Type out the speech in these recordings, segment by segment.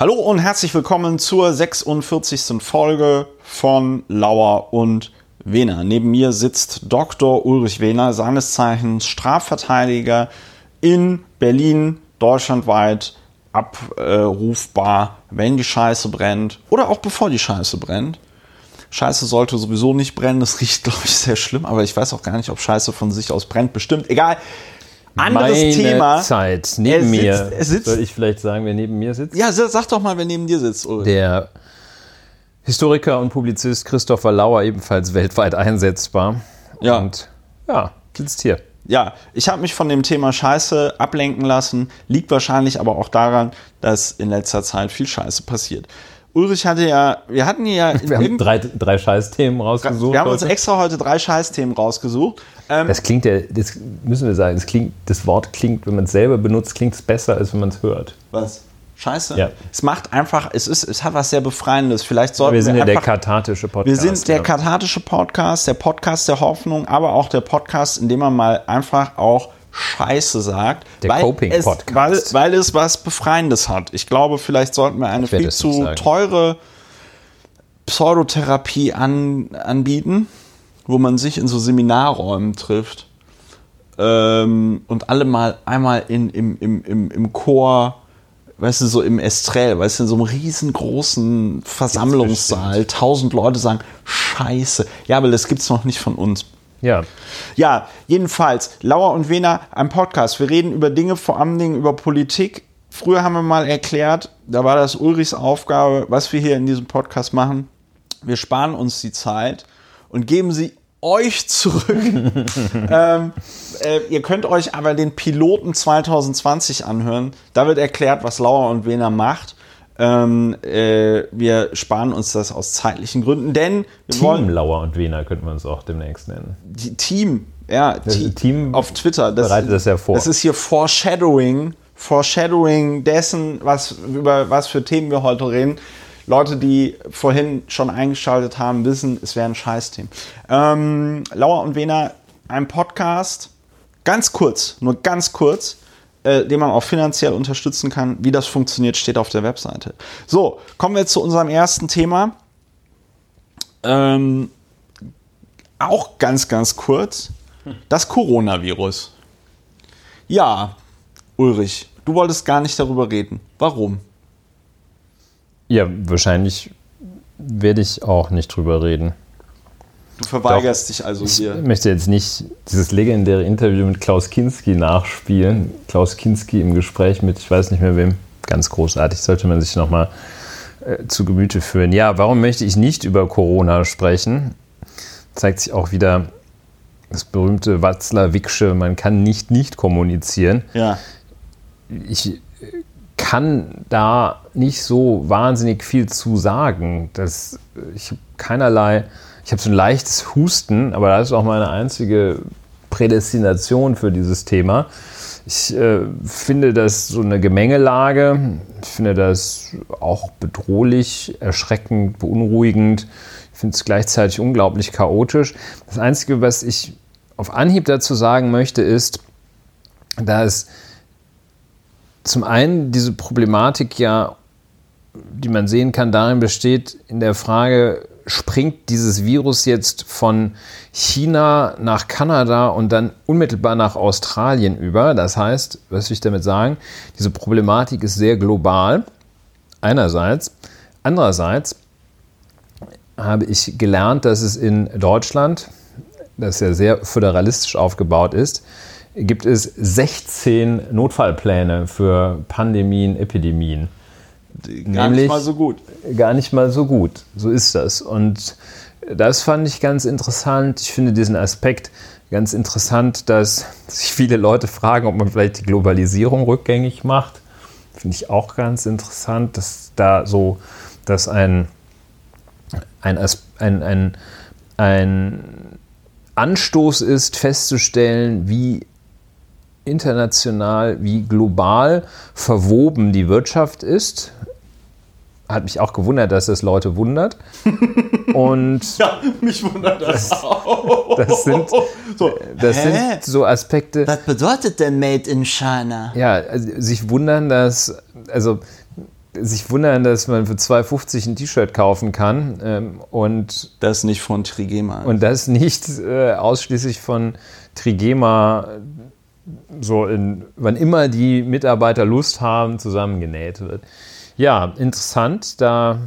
Hallo und herzlich willkommen zur 46. Folge von Lauer und Wehner. Neben mir sitzt Dr. Ulrich Wehner, seines Zeichens Strafverteidiger in Berlin, deutschlandweit abrufbar, wenn die Scheiße brennt oder auch bevor die Scheiße brennt. Scheiße sollte sowieso nicht brennen, das riecht, glaube ich, sehr schlimm, aber ich weiß auch gar nicht, ob Scheiße von sich aus brennt. Bestimmt, egal. Anderes Meine Thema. Zeit neben sitzt, mir. Sitzt, Soll ich vielleicht sagen, wer neben mir sitzt? Ja, sag doch mal, wer neben dir sitzt. Ulrich. Der Historiker und Publizist Christopher Lauer, ebenfalls weltweit einsetzbar. Ja. Und ja, sitzt hier. Ja, ich habe mich von dem Thema Scheiße ablenken lassen, liegt wahrscheinlich aber auch daran, dass in letzter Zeit viel Scheiße passiert. Ulrich hatte ja, wir hatten ja. Wir haben drei, drei Scheißthemen rausgesucht. Wir haben uns extra heute drei Scheißthemen rausgesucht. Ähm, das klingt ja, das müssen wir sagen, das, klingt, das Wort klingt, wenn man es selber benutzt, klingt es besser, als wenn man es hört. Was? Scheiße. Ja. Es macht einfach, es ist, es hat was sehr Befreiendes. Vielleicht sollten wir sind wir ja der kathartische Podcast. Wir sind der ja. kathartische Podcast, der Podcast der Hoffnung, aber auch der Podcast, in dem man mal einfach auch Scheiße sagt. Der Coping-Podcast. Weil, weil es was Befreiendes hat. Ich glaube, vielleicht sollten wir eine viel zu teure Pseudotherapie an, anbieten, wo man sich in so Seminarräumen trifft ähm, und alle mal einmal in, im, im, im, im Chor weißt du, so im Estrell, weißt du, in so einem riesengroßen Versammlungssaal, tausend Leute sagen, scheiße. Ja, aber das gibt's noch nicht von uns. Ja. Ja, jedenfalls, Lauer und Wena, ein Podcast. Wir reden über Dinge, vor allem Dingen über Politik. Früher haben wir mal erklärt, da war das Ulrichs Aufgabe, was wir hier in diesem Podcast machen. Wir sparen uns die Zeit und geben sie euch zurück. ähm, äh, ihr könnt euch aber den Piloten 2020 anhören. Da wird erklärt, was Lauer und Wena macht. Ähm, äh, wir sparen uns das aus zeitlichen Gründen, denn wir Team wollen, Lauer und Wena könnte man es auch demnächst nennen. Die Team, ja, Team, Team auf Twitter. Das, bereitet das ja vor. Das ist hier Foreshadowing, Foreshadowing dessen, was über was für Themen wir heute reden. Leute, die vorhin schon eingeschaltet haben, wissen, es wäre ein Scheißteam. Ähm, Lauer und Wena, ein Podcast, ganz kurz, nur ganz kurz, äh, den man auch finanziell unterstützen kann. Wie das funktioniert, steht auf der Webseite. So, kommen wir zu unserem ersten Thema. Ähm, auch ganz, ganz kurz. Das Coronavirus. Ja, Ulrich, du wolltest gar nicht darüber reden. Warum? Ja, wahrscheinlich werde ich auch nicht drüber reden. Du verweigerst Doch, dich also hier. Ich möchte jetzt nicht dieses legendäre Interview mit Klaus Kinski nachspielen. Klaus Kinski im Gespräch mit, ich weiß nicht mehr wem, ganz großartig, sollte man sich nochmal äh, zu Gemüte führen. Ja, warum möchte ich nicht über Corona sprechen? Zeigt sich auch wieder das berühmte Watzlawicksche, man kann nicht nicht kommunizieren. Ja. Ich kann da nicht so wahnsinnig viel zu sagen. Das, ich habe keinerlei, ich habe so ein leichtes Husten, aber das ist auch meine einzige Prädestination für dieses Thema. Ich äh, finde das so eine Gemengelage. Ich finde das auch bedrohlich, erschreckend, beunruhigend. Ich finde es gleichzeitig unglaublich chaotisch. Das Einzige, was ich auf Anhieb dazu sagen möchte, ist, dass zum einen diese Problematik ja, die man sehen kann, darin besteht in der Frage, springt dieses Virus jetzt von China nach Kanada und dann unmittelbar nach Australien über. Das heißt, was will ich damit sagen? Diese Problematik ist sehr global, einerseits. Andererseits habe ich gelernt, dass es in Deutschland, das ja sehr föderalistisch aufgebaut ist, gibt es 16 Notfallpläne für Pandemien, Epidemien. Gar Nämlich, nicht mal so gut. Gar nicht mal so gut. So ist das. Und das fand ich ganz interessant. Ich finde diesen Aspekt ganz interessant, dass sich viele Leute fragen, ob man vielleicht die Globalisierung rückgängig macht. Finde ich auch ganz interessant, dass da so, dass ein, ein, ein, ein, ein Anstoß ist, festzustellen, wie international wie global verwoben die Wirtschaft ist. Hat mich auch gewundert, dass das Leute wundert. Und ja, mich wundert das, das auch. Das sind so, das sind so Aspekte. Was bedeutet denn Made in China? Ja, also sich wundern, dass also sich wundern, dass man für 2,50 ein T-Shirt kaufen kann ähm, und das nicht von Trigema. Und das nicht äh, ausschließlich von Trigema so in, wann immer die Mitarbeiter Lust haben, zusammengenäht wird. Ja, interessant. Da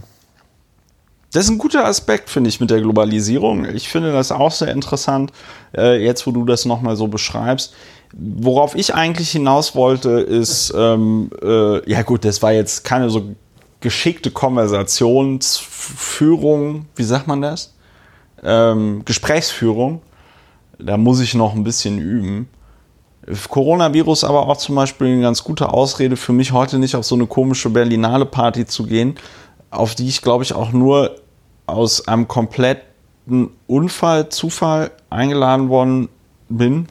das ist ein guter Aspekt, finde ich, mit der Globalisierung. Ich finde das auch sehr interessant, äh, jetzt wo du das nochmal so beschreibst. Worauf ich eigentlich hinaus wollte, ist, ähm, äh, ja gut, das war jetzt keine so geschickte Konversationsführung, wie sagt man das? Ähm, Gesprächsführung. Da muss ich noch ein bisschen üben. Coronavirus aber auch zum Beispiel eine ganz gute Ausrede für mich, heute nicht auf so eine komische Berlinale Party zu gehen, auf die ich, glaube ich, auch nur aus einem kompletten Unfall, Zufall eingeladen worden bin.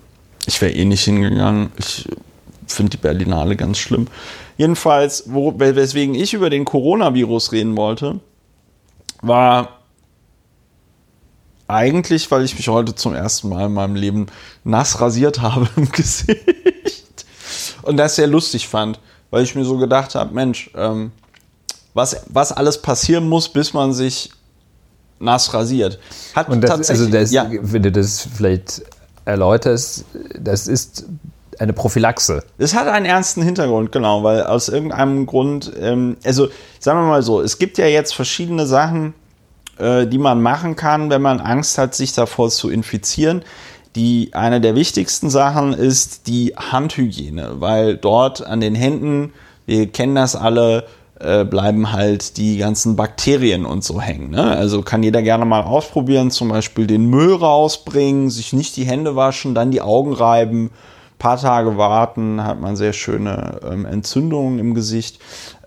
Ich wäre eh nicht hingegangen. Ich finde die Berlinale ganz schlimm. Jedenfalls, wo, weswegen ich über den Coronavirus reden wollte, war eigentlich, weil ich mich heute zum ersten Mal in meinem Leben nass rasiert habe im Gesicht. Und das sehr lustig fand, weil ich mir so gedacht habe, Mensch, ähm, was, was alles passieren muss, bis man sich nass rasiert. Hat Und das, tatsächlich, also das, ja. wenn du das vielleicht erläuterst, das ist eine Prophylaxe. Es hat einen ernsten Hintergrund, genau, weil aus irgendeinem Grund, ähm, also sagen wir mal so, es gibt ja jetzt verschiedene Sachen, äh, die man machen kann, wenn man Angst hat, sich davor zu infizieren. Die eine der wichtigsten Sachen ist die Handhygiene, weil dort an den Händen, wir kennen das alle, äh, bleiben halt die ganzen Bakterien und so hängen. Ne? Also kann jeder gerne mal ausprobieren, zum Beispiel den Müll rausbringen, sich nicht die Hände waschen, dann die Augen reiben, paar Tage warten, hat man sehr schöne ähm, Entzündungen im Gesicht.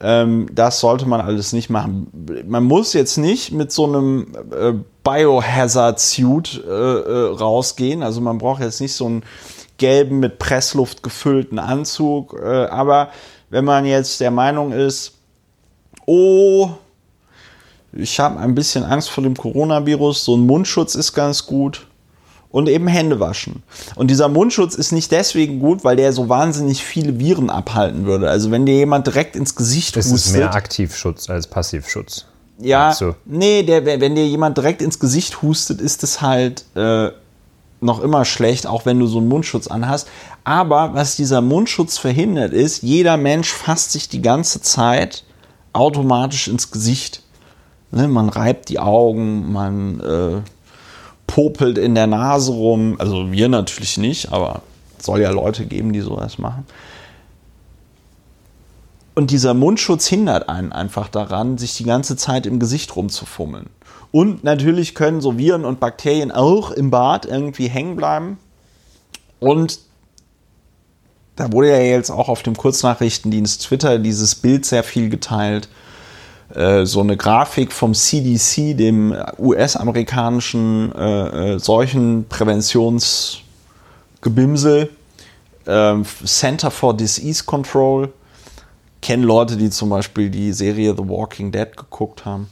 Ähm, das sollte man alles nicht machen. Man muss jetzt nicht mit so einem äh, Biohazard-Suit äh, äh, rausgehen. Also man braucht jetzt nicht so einen gelben mit Pressluft gefüllten Anzug. Äh, aber wenn man jetzt der Meinung ist, oh, ich habe ein bisschen Angst vor dem Coronavirus, so ein Mundschutz ist ganz gut. Und eben Hände waschen. Und dieser Mundschutz ist nicht deswegen gut, weil der so wahnsinnig viele Viren abhalten würde. Also wenn dir jemand direkt ins Gesicht das hustet. Das ist mehr Aktivschutz als Passivschutz. Ja, so. nee, der, wenn dir jemand direkt ins Gesicht hustet, ist es halt äh, noch immer schlecht, auch wenn du so einen Mundschutz anhast. Aber was dieser Mundschutz verhindert ist, jeder Mensch fasst sich die ganze Zeit automatisch ins Gesicht. Ne, man reibt die Augen, man äh, popelt in der Nase rum. Also wir natürlich nicht, aber es soll ja Leute geben, die sowas machen. Und dieser Mundschutz hindert einen einfach daran, sich die ganze Zeit im Gesicht rumzufummeln. Und natürlich können so Viren und Bakterien auch im Bad irgendwie hängen bleiben. Und da wurde ja jetzt auch auf dem Kurznachrichtendienst Twitter dieses Bild sehr viel geteilt. Äh, so eine Grafik vom CDC, dem US-amerikanischen äh, äh, Seuchenpräventionsgebimsel, äh, Center for Disease Control. Kennen Leute, die zum Beispiel die Serie The Walking Dead geguckt haben.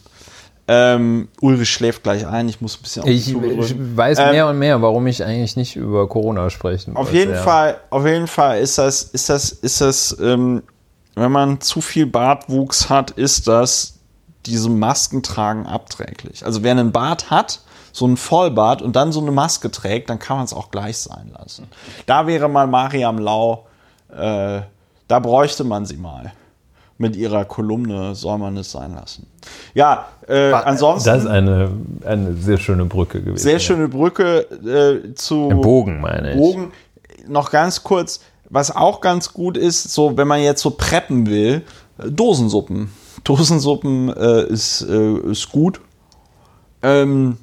Ähm, Ulrich schläft gleich ein, ich muss ein bisschen auf Ich, ich weiß ähm, mehr und mehr, warum ich eigentlich nicht über Corona sprechen Auf jeden ja. Fall, auf jeden Fall ist das, ist das, ist das, ähm, wenn man zu viel Bartwuchs hat, ist das diesem Maskentragen abträglich. Also wer einen Bart hat, so einen Vollbart und dann so eine Maske trägt, dann kann man es auch gleich sein lassen. Da wäre mal Mariam Lau, äh, da bräuchte man sie mal mit ihrer Kolumne soll man es sein lassen. Ja, äh, ansonsten. Das ist eine, eine sehr schöne Brücke gewesen. Sehr schöne Brücke äh, zu. Ein Bogen, meine ich. Bogen. Noch ganz kurz, was auch ganz gut ist, so wenn man jetzt so preppen will, Dosensuppen. Dosensuppen äh, ist, äh, ist gut. Ähm,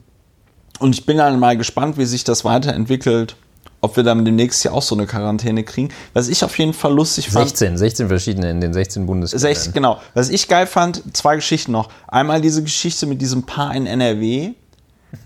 und ich bin dann mal gespannt, wie sich das weiterentwickelt ob wir dann demnächst ja auch so eine Quarantäne kriegen. Was ich auf jeden Fall lustig fand. 16, 16 verschiedene in den 16 Bundesländern. 16, genau. Was ich geil fand, zwei Geschichten noch. Einmal diese Geschichte mit diesem Paar in NRW,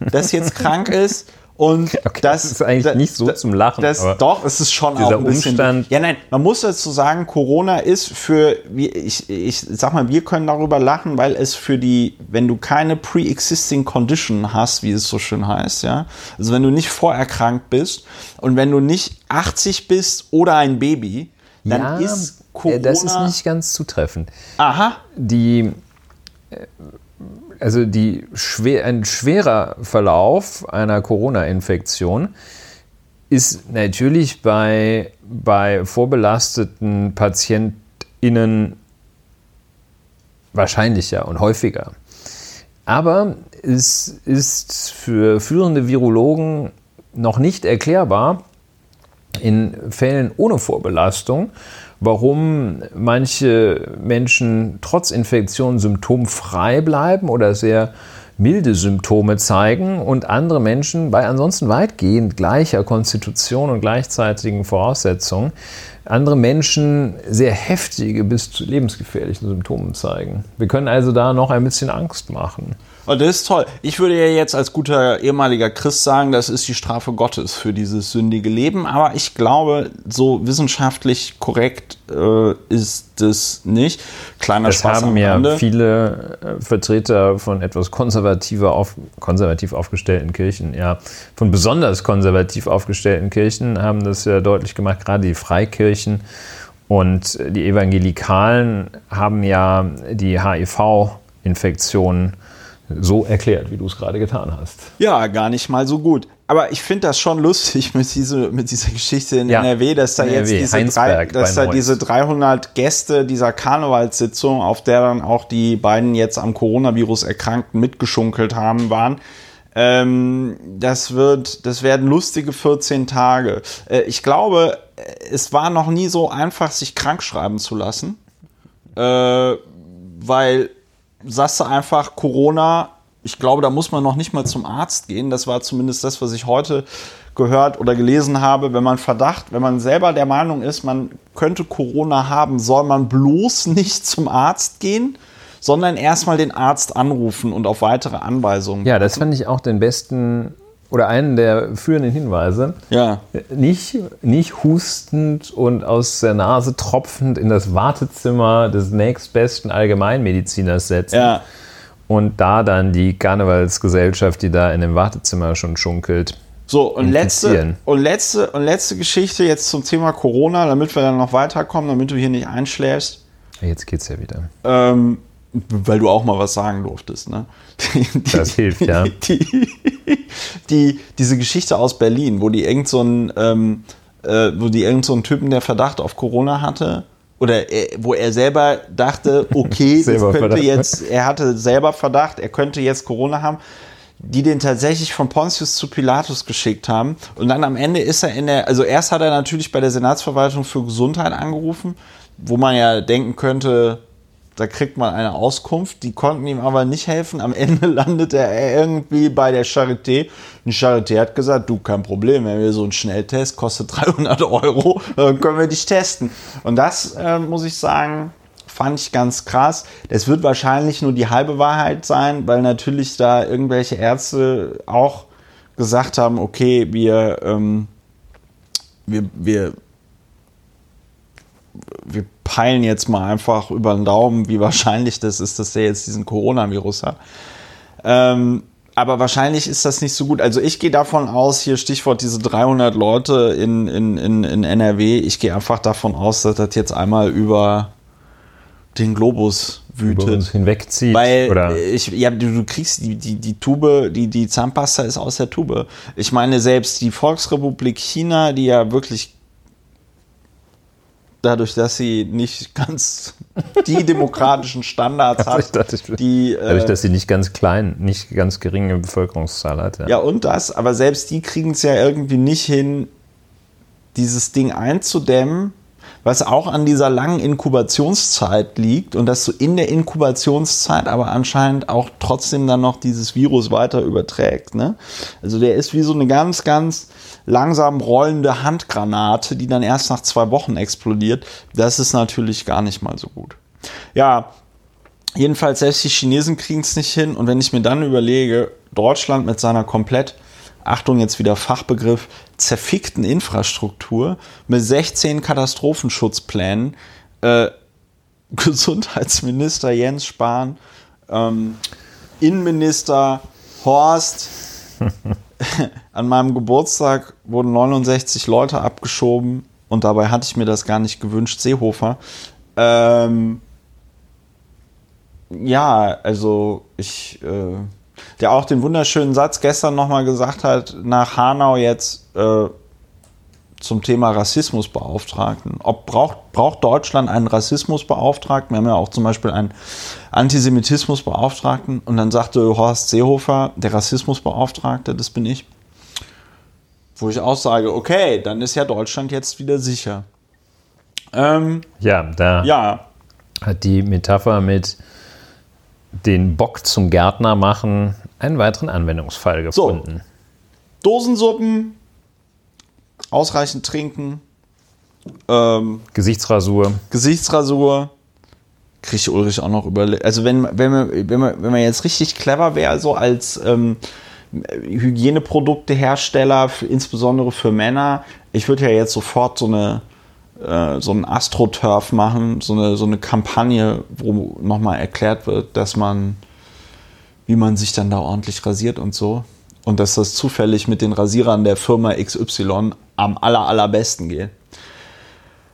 das jetzt krank ist und okay, das, das, ist eigentlich da, nicht so da, zum Lachen. Das, doch, es ist schon auch ein bisschen. Umstand. Ja, nein, man muss dazu sagen, Corona ist für, ich, ich sag mal, wir können darüber lachen, weil es für die, wenn du keine pre-existing condition hast, wie es so schön heißt, ja, also wenn du nicht vorerkrankt bist und wenn du nicht 80 bist oder ein Baby, dann ja, ist äh, Corona. das ist nicht ganz zutreffend. aha. Die, äh, also die schwer, ein schwerer Verlauf einer Corona-Infektion ist natürlich bei, bei vorbelasteten PatientInnen wahrscheinlicher und häufiger. Aber es ist für führende Virologen noch nicht erklärbar, in Fällen ohne Vorbelastung, warum manche Menschen trotz Infektion symptomfrei bleiben oder sehr milde Symptome zeigen und andere Menschen bei ansonsten weitgehend gleicher Konstitution und gleichzeitigen Voraussetzungen andere Menschen sehr heftige bis zu lebensgefährlichen Symptomen zeigen. Wir können also da noch ein bisschen Angst machen. Und das ist toll. Ich würde ja jetzt als guter ehemaliger Christ sagen, das ist die Strafe Gottes für dieses sündige Leben. Aber ich glaube, so wissenschaftlich korrekt äh, ist es nicht. Kleiner Das Spaß haben am ja viele äh, Vertreter von etwas konservativer auf, konservativ aufgestellten Kirchen, ja, von besonders konservativ aufgestellten Kirchen haben das ja deutlich gemacht, gerade die Freikirchen und die Evangelikalen haben ja die HIV-Infektion so erklärt, wie du es gerade getan hast. Ja, gar nicht mal so gut. Aber ich finde das schon lustig mit, diese, mit dieser Geschichte in Ja. NRW, dass da jetzt NRW, diese, drei, dass da diese 300 Gäste dieser Karnevalssitzung, auf der dann auch die beiden jetzt am Coronavirus Erkrankten mitgeschunkelt haben, waren. Ähm, das wird, das werden lustige 14 Tage. Äh, ich glaube, es war noch nie so einfach, sich krank schreiben zu lassen. Äh, weil sagst du einfach Corona, ich glaube, da muss man noch nicht mal zum Arzt gehen. Das war zumindest das, was ich heute gehört oder gelesen habe. Wenn man Verdacht, wenn man selber der Meinung ist, man könnte Corona haben, soll man bloß nicht zum Arzt gehen, sondern erstmal den Arzt anrufen und auf weitere Anweisungen. Ja, das fand ich auch den besten oder einen der führenden Hinweise. Ja. Nicht, nicht hustend und aus der Nase tropfend in das Wartezimmer des nächstbesten Allgemeinmediziners setzen. Ja. Und da dann die Karnevalsgesellschaft, die da in dem Wartezimmer schon schunkelt. So, und letzte, und, letzte, und letzte Geschichte jetzt zum Thema Corona, damit wir dann noch weiterkommen, damit du hier nicht einschläfst. Jetzt geht's ja wieder. Ähm, weil du auch mal was sagen durftest, ne? Die, Das hilft, ja. Die, die, diese Geschichte aus Berlin, wo die irgend so einen, ähm, äh, wo die irgend so einen Typen, der Verdacht auf Corona hatte, oder er, wo er selber dachte, okay, das Selber könnte Verdacht. jetzt, er hatte selber Verdacht, er könnte jetzt Corona haben, die den tatsächlich von Pontius zu Pilatus geschickt haben. Und dann am Ende ist er in der, also erst hat er natürlich bei der Senatsverwaltung für Gesundheit angerufen, wo man ja denken könnte, da kriegt man eine Auskunft. Die konnten ihm aber nicht helfen. Am Ende landet er irgendwie bei der Charité. Die Charité hat gesagt, du, kein Problem, wenn wir so einen Schnelltest, kostet 300 Euro, dann können wir dich testen. Und das, äh, muss ich sagen, fand ich ganz krass. Das wird wahrscheinlich nur die halbe Wahrheit sein, weil natürlich da irgendwelche Ärzte auch gesagt haben, okay, wir, ähm, wir, wir, wir peilen jetzt mal einfach über den Daumen, wie wahrscheinlich das ist, dass der jetzt diesen Coronavirus hat. Ähm, aber wahrscheinlich ist das nicht so gut. Also ich gehe davon aus, hier Stichwort diese 300 Leute in, in, in, in NRW, ich gehe einfach davon aus, dass das jetzt einmal über den Globus Über uns wütet. hinwegzieht. Weil oder ich, ja, du, du kriegst die, die, die Tube, die, die Zahnpasta ist aus der Tube. Ich meine, selbst die Volksrepublik China, die ja wirklich dadurch, dass sie nicht ganz die demokratischen Standards hat, ich- die dadurch, äh, dass sie nicht ganz klein, nicht ganz geringe Bevölkerungszahl hat. Ja. ja und das, aber selbst die kriegen es ja irgendwie nicht hin, dieses Ding einzudämmen, was auch an dieser langen Inkubationszeit liegt und dass du in der Inkubationszeit aber anscheinend auch trotzdem dann noch dieses Virus weiter überträgt. Ne? Also der ist wie so eine ganz, ganz langsam rollende Handgranate, die dann erst nach zwei Wochen explodiert. Das ist natürlich gar nicht mal so gut. Ja, Jedenfalls, selbst die Chinesen kriegen es nicht hin. Und wenn ich mir dann überlege, Deutschland mit seiner komplett, Achtung, jetzt wieder Fachbegriff, zerfickten Infrastruktur mit 16 Katastrophenschutzplänen, äh, Gesundheitsminister Jens Spahn, ähm, Innenminister Horst, an meinem Geburtstag wurden 69 Leute abgeschoben und dabei hatte ich mir das gar nicht gewünscht, Seehofer. Ähm, ja, also ich, äh, der auch den wunderschönen Satz gestern nochmal gesagt hat, nach Hanau jetzt äh, zum Thema Rassismusbeauftragten. Ob braucht, braucht Deutschland einen Rassismusbeauftragten? Wir haben ja auch zum Beispiel einen Antisemitismusbeauftragten. Und dann sagte Horst Seehofer, der Rassismusbeauftragte, das bin ich. Wo ich auch sage, okay, dann ist ja Deutschland jetzt wieder sicher. Ähm, ja, da ja. hat die Metapher mit den Bock zum Gärtner machen einen weiteren Anwendungsfall gefunden. So. Dosensuppen, ausreichend trinken, ähm, Gesichtsrasur. Gesichtsrasur. Kriegt Ulrich auch noch überlegt. Also wenn, wenn, man, wenn, man, wenn man jetzt richtig clever wäre, so als ähm, Hygieneproduktehersteller, insbesondere für Männer, ich würde ja jetzt sofort so eine äh, so einen AstroTurf machen, so eine, so eine Kampagne, wo nochmal erklärt wird, dass man, wie man sich dann da ordentlich rasiert und so. Und dass das zufällig mit den Rasierern der Firma XY am aller, allerbesten geht.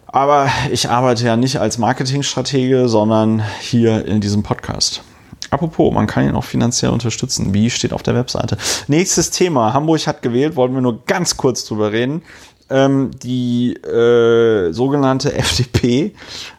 Aber ich arbeite ja nicht als Marketingstratege, sondern hier in diesem Podcast. Apropos, man kann ihn auch finanziell unterstützen. Wie steht auf der Webseite? Nächstes Thema. Hamburg hat gewählt, wollten wir nur ganz kurz drüber reden ähm, die äh, sogenannte FDP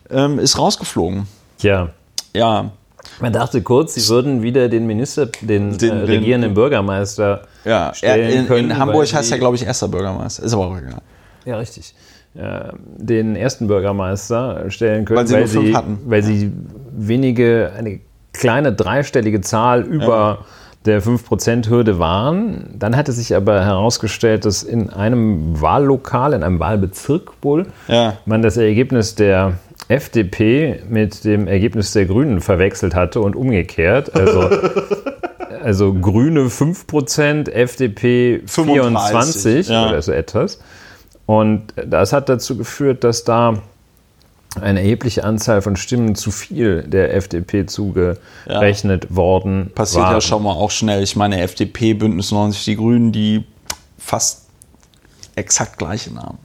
ähm, ist rausgeflogen. Ja. Ja. Man dachte kurz, sie würden wieder den Minister, den, den, äh, regierenden den, Bürgermeister ja, stellen in, können. In Hamburg heißt er, glaube ich, erster Bürgermeister. Ist aber auch egal. Ja, richtig. Äh, den ersten Bürgermeister stellen können, weil sie, weil sie, weil sie wenige, eine kleine dreistellige Zahl über ja der 5%-Hürde waren. Dann hatte sich aber herausgestellt, dass in einem Wahllokal, in einem Wahlbezirk wohl, ja. man das Ergebnis der FDP mit dem Ergebnis der Grünen verwechselt hatte und umgekehrt. Also, also Grüne 5%, FDP 24 ja. oder so etwas. Und das hat dazu geführt, dass da eine erhebliche Anzahl von Stimmen zu viel der FDP zugerechnet ja. worden Passiert waren. ja schon mal auch schnell. Ich meine, FDP, Bündnis 90, die Grünen, die fast exakt gleiche Namen.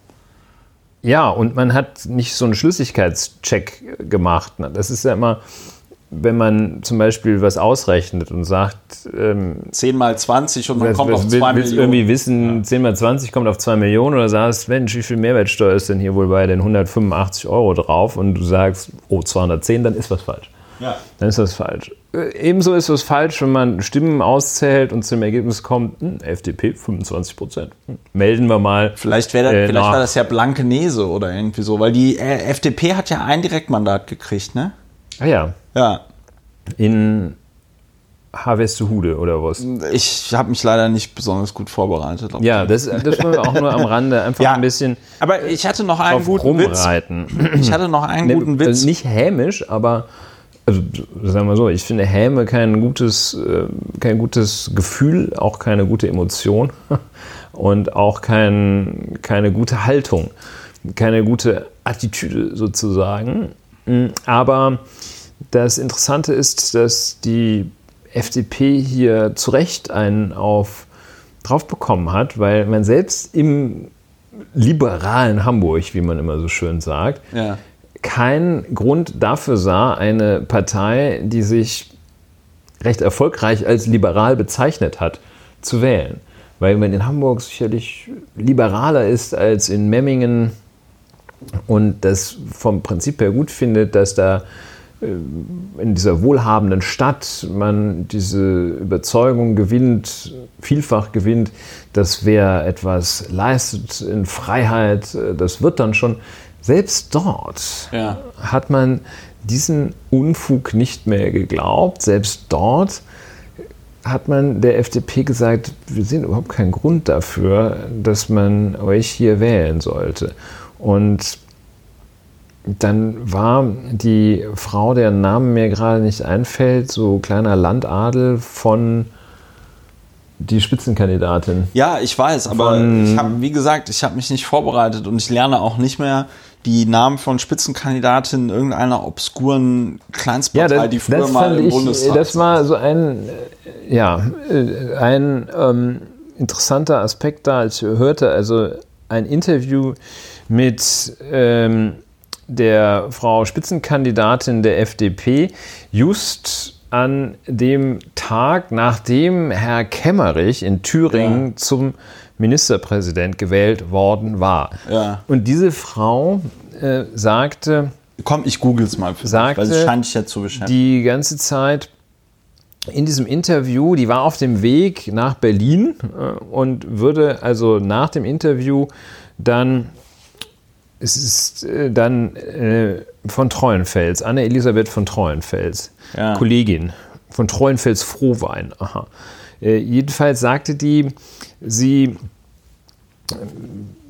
Ja, und man hat nicht so einen Schlüssigkeitscheck gemacht. Das ist ja immer, wenn man zum Beispiel was ausrechnet und sagt, ähm, 10 mal 20 und man was, kommt was, auf 2 Millionen. Willst irgendwie wissen, ja. 10 mal 20 kommt auf 2 Millionen oder sagst, Mensch, wie viel Mehrwertsteuer ist denn hier wohl bei den 185 Euro drauf und du sagst, oh, 210, dann ist was falsch. Ja. Dann ist das falsch. Äh, ebenso ist es falsch, wenn man Stimmen auszählt und zum Ergebnis kommt, hm, FDP 25 Prozent. Hm, melden wir mal. Vielleicht, wär äh, vielleicht war das ja Blankenese oder irgendwie so, weil die äh, FDP hat ja ein Direktmandat gekriegt, ne? Ah ja. Ja. In Harvestehude oder was? Ich habe mich leider nicht besonders gut vorbereitet. Ja, das, das wollen wir auch nur am Rande einfach ja, ein bisschen. Aber ich hatte noch einen guten rumreiten. Witz. Ich hatte noch einen ne, guten Witz. Also nicht hämisch, aber also sagen wir so, ich finde Häme kein gutes, äh, kein gutes Gefühl, auch keine gute Emotion und auch kein, keine gute Haltung, keine gute Attitüde sozusagen. Aber das Interessante ist, dass die FDP hier zu Recht einen auf drauf bekommen hat, weil man selbst im liberalen Hamburg, wie man immer so schön sagt, ja. Keinen Grund dafür sah, eine Partei, die sich recht erfolgreich als liberal bezeichnet hat, zu wählen. Weil man in Hamburg sicherlich liberaler ist als in Memmingen und das vom Prinzip her gut findet, dass da äh, in dieser wohlhabenden Stadt man diese Überzeugung gewinnt, vielfach gewinnt, dass wer etwas leistet in Freiheit, äh, das wird dann schon. Selbst dort ja. hat man diesen Unfug nicht mehr geglaubt. Selbst dort hat man der FDP gesagt, wir sehen überhaupt keinen Grund dafür, dass man euch hier wählen sollte. Und dann war die Frau, deren Name mir gerade nicht einfällt, so kleiner Landadel von die Spitzenkandidatin. Ja, ich weiß, aber ich habe, wie gesagt, ich habe mich nicht vorbereitet und ich lerne auch nicht mehr die Namen von Spitzenkandidatinnen irgendeiner obskuren Kleinstpartei, ja, das, die früher mal im ich, Bundestag. Das war so ein, ja, ein ähm, interessanter Aspekt da, als ich hörte, also ein Interview mit ähm, der Frau Spitzenkandidatin der FDP just an dem Tag, nachdem Herr Kemmerich in Thüringen ja. zum Ministerpräsident gewählt worden war. Ja. Und diese Frau äh, sagte, Komm, ich google es mal für sagte, dich, weil es scheint dich ja zu beschäftigen. Die ganze Zeit in diesem Interview, die war auf dem Weg nach Berlin äh, und würde also nach dem Interview dann, es ist äh, dann äh, von Treuenfels, Anne-Elisabeth von Treuenfels, Ja. Kollegin von Treuenfels Frohwein. Aha. Äh, jedenfalls sagte die, sie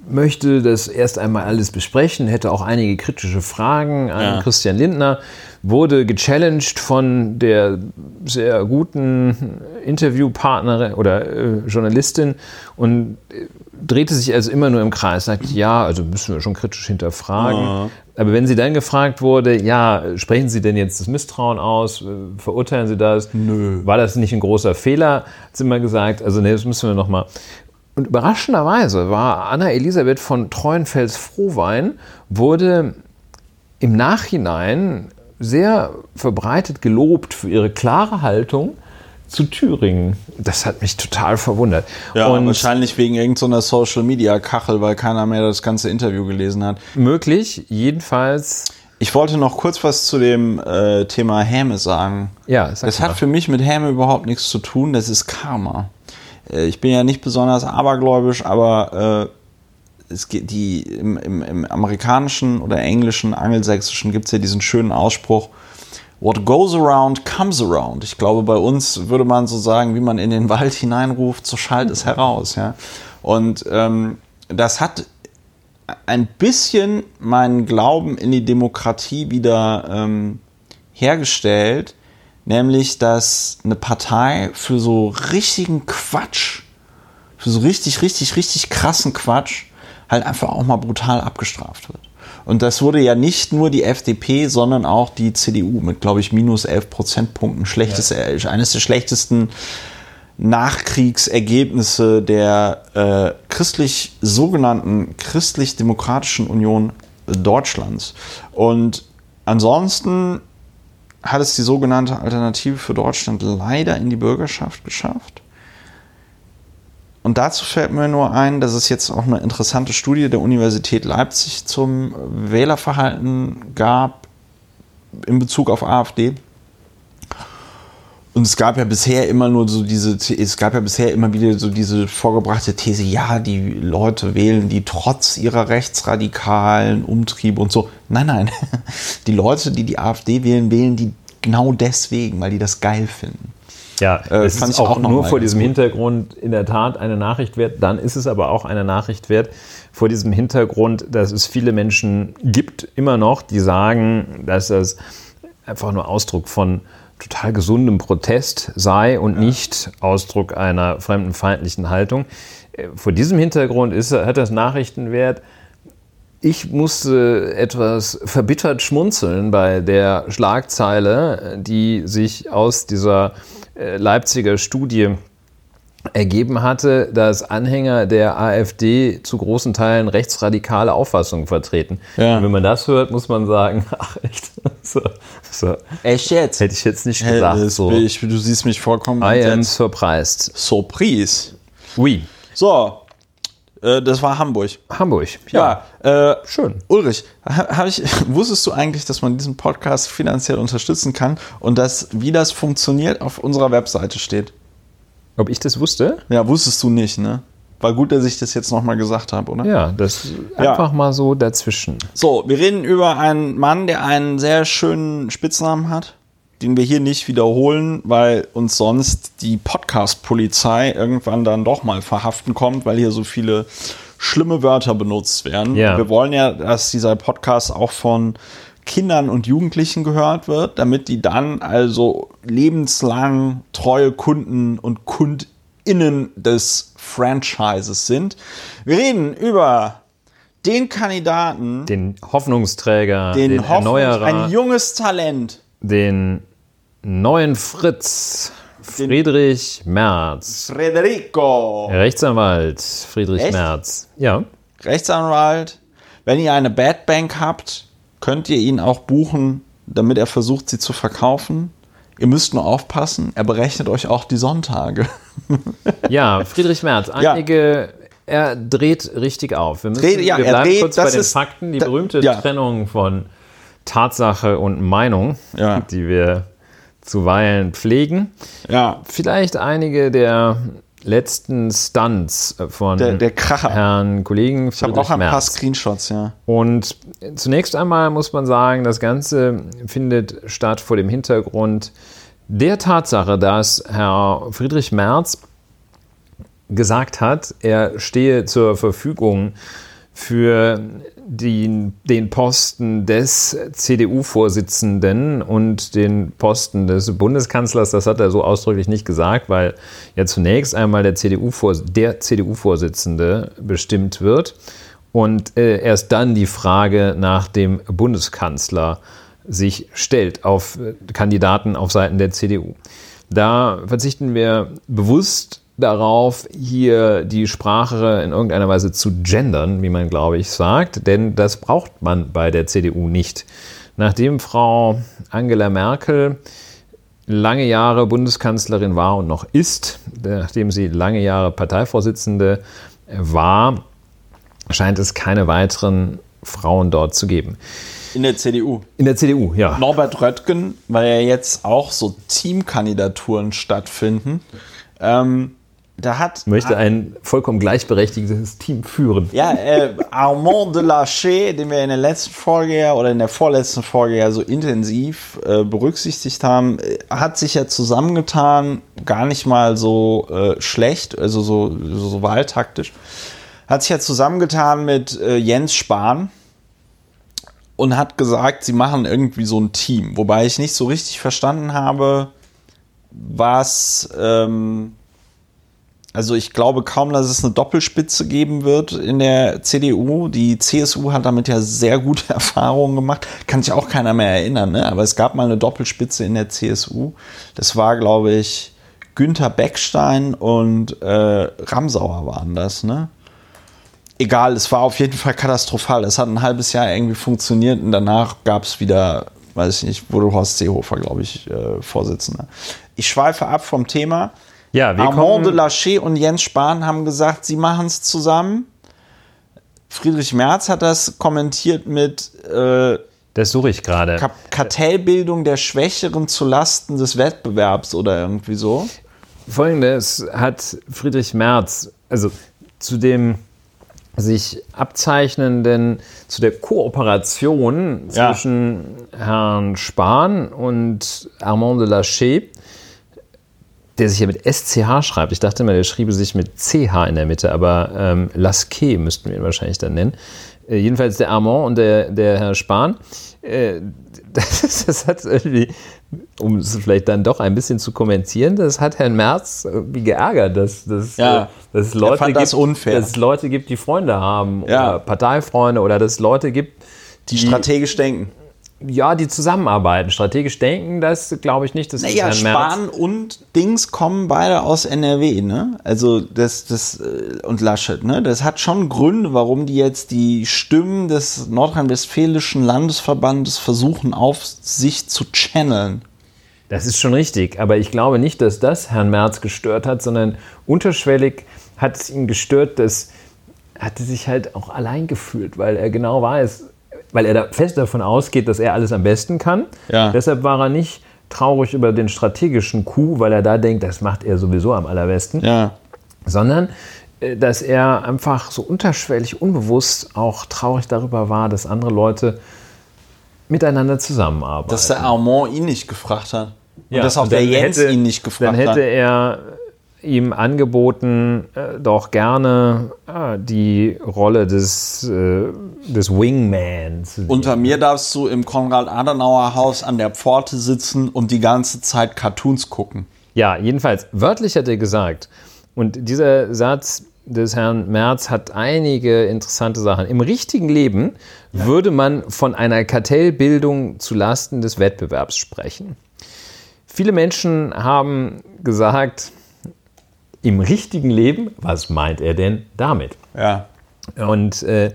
möchte das erst einmal alles besprechen, hätte auch einige kritische Fragen an Ja. Christian Lindner, wurde gechallenged von der sehr guten Interviewpartnerin oder äh, Journalistin und äh, drehte sich also immer nur im Kreis, sagt, ja, also müssen wir schon kritisch hinterfragen. Ja. Aber wenn sie dann gefragt wurde, ja, sprechen Sie denn jetzt das Misstrauen aus, äh, verurteilen Sie das? Nö. War das nicht ein großer Fehler? Hat sie immer gesagt, also nee, das müssen wir noch mal. Und überraschenderweise war Anna Elisabeth von Treuenfels-Frohwein, wurde im Nachhinein sehr verbreitet gelobt für ihre klare Haltung zu Thüringen. Das hat mich total verwundert. Ja, Und wahrscheinlich wegen irgendeiner Social Media Kachel, weil keiner mehr das ganze Interview gelesen hat. möglich, jedenfalls, Ich wollte noch kurz was zu dem äh, Thema Häme sagen. ja, Das mal. hat für mich mit Häme überhaupt nichts zu tun, das ist Karma. Äh, Ich bin ja nicht besonders abergläubisch, aber äh, es geht die, im, im, im amerikanischen oder englischen, angelsächsischen gibt es ja diesen schönen Ausspruch, What goes around comes around. Ich glaube, bei uns würde man so sagen, wie man in den Wald hineinruft, so schallt es heraus. Ja? Und ähm, das hat ein bisschen meinen Glauben in die Demokratie wieder ähm, hergestellt, nämlich dass eine Partei für so richtigen Quatsch, für so richtig, richtig, richtig krassen Quatsch halt einfach auch mal brutal abgestraft wird. Und das wurde ja nicht nur die FDP, sondern auch die CDU mit, glaube ich, minus 11 Prozentpunkten. Schlechtes, äh, Eines der schlechtesten Nachkriegsergebnisse der äh, christlich sogenannten christlich-demokratischen Union Deutschlands. Und ansonsten hat es die sogenannte Alternative für Deutschland leider in die Bürgerschaft geschafft. Und dazu fällt mir nur ein, dass es jetzt auch eine interessante Studie der Universität Leipzig zum Wählerverhalten gab in Bezug auf AfD. Und es gab ja bisher immer nur so diese, es gab ja bisher immer wieder so diese vorgebrachte These, ja, die Leute wählen die trotz ihrer rechtsradikalen Umtriebe und so. Nein, nein. Die Leute, die die AfD wählen, wählen die genau deswegen, weil die das geil finden. Ja, Äh, es ist auch auch nur vor diesem. Hintergrund in der Tat eine Nachricht wert. Dann ist es aber auch eine Nachricht wert vor diesem Hintergrund, dass es viele Menschen gibt, immer noch, die sagen, dass das einfach nur Ausdruck von total gesundem Protest sei und nicht Ausdruck einer fremdenfeindlichen Haltung. Äh, Vor diesem Hintergrund ist, hat das Nachrichtenwert. Ich musste etwas verbittert schmunzeln bei der Schlagzeile, die sich aus dieser Leipziger Studie ergeben hatte, dass Anhänger der AfD zu großen Teilen rechtsradikale Auffassungen vertreten. Ja. Und wenn man das hört, muss man sagen, ach echt, so, so. Echt jetzt? hätte ich jetzt nicht Hey, gesagt. das So. bin ich, du siehst mich vollkommen I am surprised. Surprise. Oui, So, äh, das war Hamburg. Hamburg. Ja, äh, schön. Ulrich, ha, hab ich, wusstest du eigentlich, dass man diesen Podcast finanziell unterstützen kann und dass, wie das funktioniert, auf unserer Webseite steht? Ob ich das wusste? Ja, wusstest du nicht, ne? War gut, dass ich das jetzt nochmal gesagt habe, oder? Ja, das Ja. einfach mal so dazwischen. So, wir reden über einen Mann, der einen sehr schönen Spitznamen hat, den wir hier nicht wiederholen, weil uns sonst die Podcast-Polizei irgendwann dann doch mal verhaften kommt, weil hier so viele schlimme Wörter benutzt werden. Ja. Wir wollen ja, dass dieser Podcast auch von Kindern und Jugendlichen gehört wird, damit die dann also lebenslang treue Kunden und KundInnen des Franchises sind. Wir reden über den Kandidaten, Den Hoffnungsträger, den, den, Hoffnung, Erneuerer, ein junges Talent. den neuen Fritz, Friedrich Merz. Federico, Rechtsanwalt Friedrich Echt? Merz. Ja. Rechtsanwalt, Wenn ihr eine Bad Bank habt, könnt ihr ihn auch buchen, damit er versucht, sie zu verkaufen. Ihr müsst nur aufpassen, er berechnet euch auch die Sonntage. Ja, Friedrich Merz, einige, er dreht richtig auf. Wir, müssen, Dreht- ja, wir er bleiben dreht, kurz bei den ist- Fakten, die da- berühmte ja. Trennung von Tatsache und Meinung, Ja. die wir zuweilen pflegen. Ja, Vielleicht einige der letzten Stunts von der, der. Herrn Kollegen Ich habe Friedrich auch ein paar Merz. Screenshots, ja. Und zunächst einmal muss man sagen, das Ganze findet statt vor dem Hintergrund der Tatsache, dass Herr Friedrich Merz gesagt hat, er stehe zur Verfügung für die, den Posten des CDU-Vorsitzenden und den Posten des Bundeskanzlers. Das hat er so ausdrücklich nicht gesagt, weil ja zunächst einmal der CDU-Vors- der CDU-Vorsitzende bestimmt wird und äh, erst dann die Frage nach dem Bundeskanzler sich stellt auf äh, Kandidaten auf Seiten der CDU. Da verzichten wir bewusst darauf, hier die Sprache in irgendeiner Weise zu gendern, wie man, glaube ich, sagt, denn das braucht man bei der CDU nicht. Nachdem Frau Angela Merkel lange Jahre Bundeskanzlerin war und noch ist, nachdem sie lange Jahre Parteivorsitzende war, scheint es keine weiteren Frauen dort zu geben. In der CDU. In der CDU, ja. Norbert Röttgen, weil ja jetzt auch so Teamkandidaturen stattfinden. Ähm, da hat Möchte ein vollkommen gleichberechtigtes Team führen. ja, äh, Armand de Lachey, den wir in der letzten Folge ja oder in der vorletzten Folge ja so intensiv äh, berücksichtigt haben, äh, hat sich ja zusammengetan, gar nicht mal so äh, schlecht, also so, so, so wahltaktisch, hat sich ja zusammengetan mit äh, Jens Spahn und hat gesagt, sie machen irgendwie so ein Team. Wobei ich nicht so richtig verstanden habe, was. Ähm, also ich glaube kaum, dass es eine Doppelspitze geben wird in der CDU. Die CSU hat damit ja sehr gute Erfahrungen gemacht. Kann sich auch keiner mehr erinnern, ne? aber es gab mal eine Doppelspitze in der CSU. Das war, glaube ich, Günther Beckstein und äh, Ramsauer waren das. Ne? Egal, es war auf jeden Fall katastrophal. Es hat ein halbes Jahr irgendwie funktioniert und danach gab es wieder, weiß ich nicht, wurde Horst Seehofer, glaube ich, äh, Vorsitzender. Ich schweife ab vom Thema. Ja, wir Armand de Lachey und Jens Spahn haben gesagt, sie machen es zusammen. Friedrich Merz hat das kommentiert mit äh, das suche ich gerade. Kartellbildung der Schwächeren zu Lasten des Wettbewerbs oder irgendwie so. Folgendes hat Friedrich Merz, also zu dem sich abzeichnenden, zu der Kooperation Ja. zwischen Herrn Spahn und Armand de Lachey, der sich ja mit SCH schreibt. Ich dachte immer, der schriebe sich mit CH in der Mitte, aber ähm, Lasquet müssten wir ihn wahrscheinlich dann nennen. Äh, jedenfalls der Armand und der, der Herr Spahn. Äh, das, das hat irgendwie, um es vielleicht dann doch ein bisschen zu kommentieren, das hat Herrn Merz irgendwie geärgert, dass, dass, Ja, äh, dass es Leute gibt, das dass es Leute gibt, die Freunde haben Ja. oder Parteifreunde oder dass es Leute gibt, Die strategisch denken. Ja, die zusammenarbeiten, strategisch denken, das glaube ich nicht, das Naja, ist Merz. Spahn und Dings kommen beide aus NRW, ne? Also das, das äh, und Laschet, ne? Das hat schon Gründe, warum die jetzt die Stimmen des nordrhein-westfälischen Landesverbandes versuchen, auf sich zu channeln. Das ist schon richtig, aber ich glaube nicht, dass das Herrn Merz gestört hat, sondern unterschwellig hat es ihn gestört, dass er hatte sich halt auch allein gefühlt, weil er genau weiß, weil er da fest davon ausgeht, dass er alles am besten kann. Ja. Deshalb war er nicht traurig über den strategischen Coup, weil er da denkt, das macht er sowieso am allerbesten, Ja. sondern äh, dass er einfach so unterschwellig, unbewusst auch traurig darüber war, dass andere Leute miteinander zusammenarbeiten. Dass der Armand ihn nicht gefragt hat. Und dass auch der Jens hätte- ihn nicht gefragt Dann hätte hat. er ihm angeboten, äh, doch gerne äh, die Rolle des, äh, des Wingmans. Unter mir darfst du im Konrad-Adenauer-Haus an der Pforte sitzen und die ganze Zeit Cartoons gucken. Ja, jedenfalls, wörtlich hat er gesagt, und dieser Satz des Herrn Merz hat einige interessante Sachen. Im richtigen Leben würde man von einer Kartellbildung zu Lasten des Wettbewerbs sprechen. Viele Menschen haben gesagt, im richtigen Leben, was meint er denn damit? Ja. Und äh,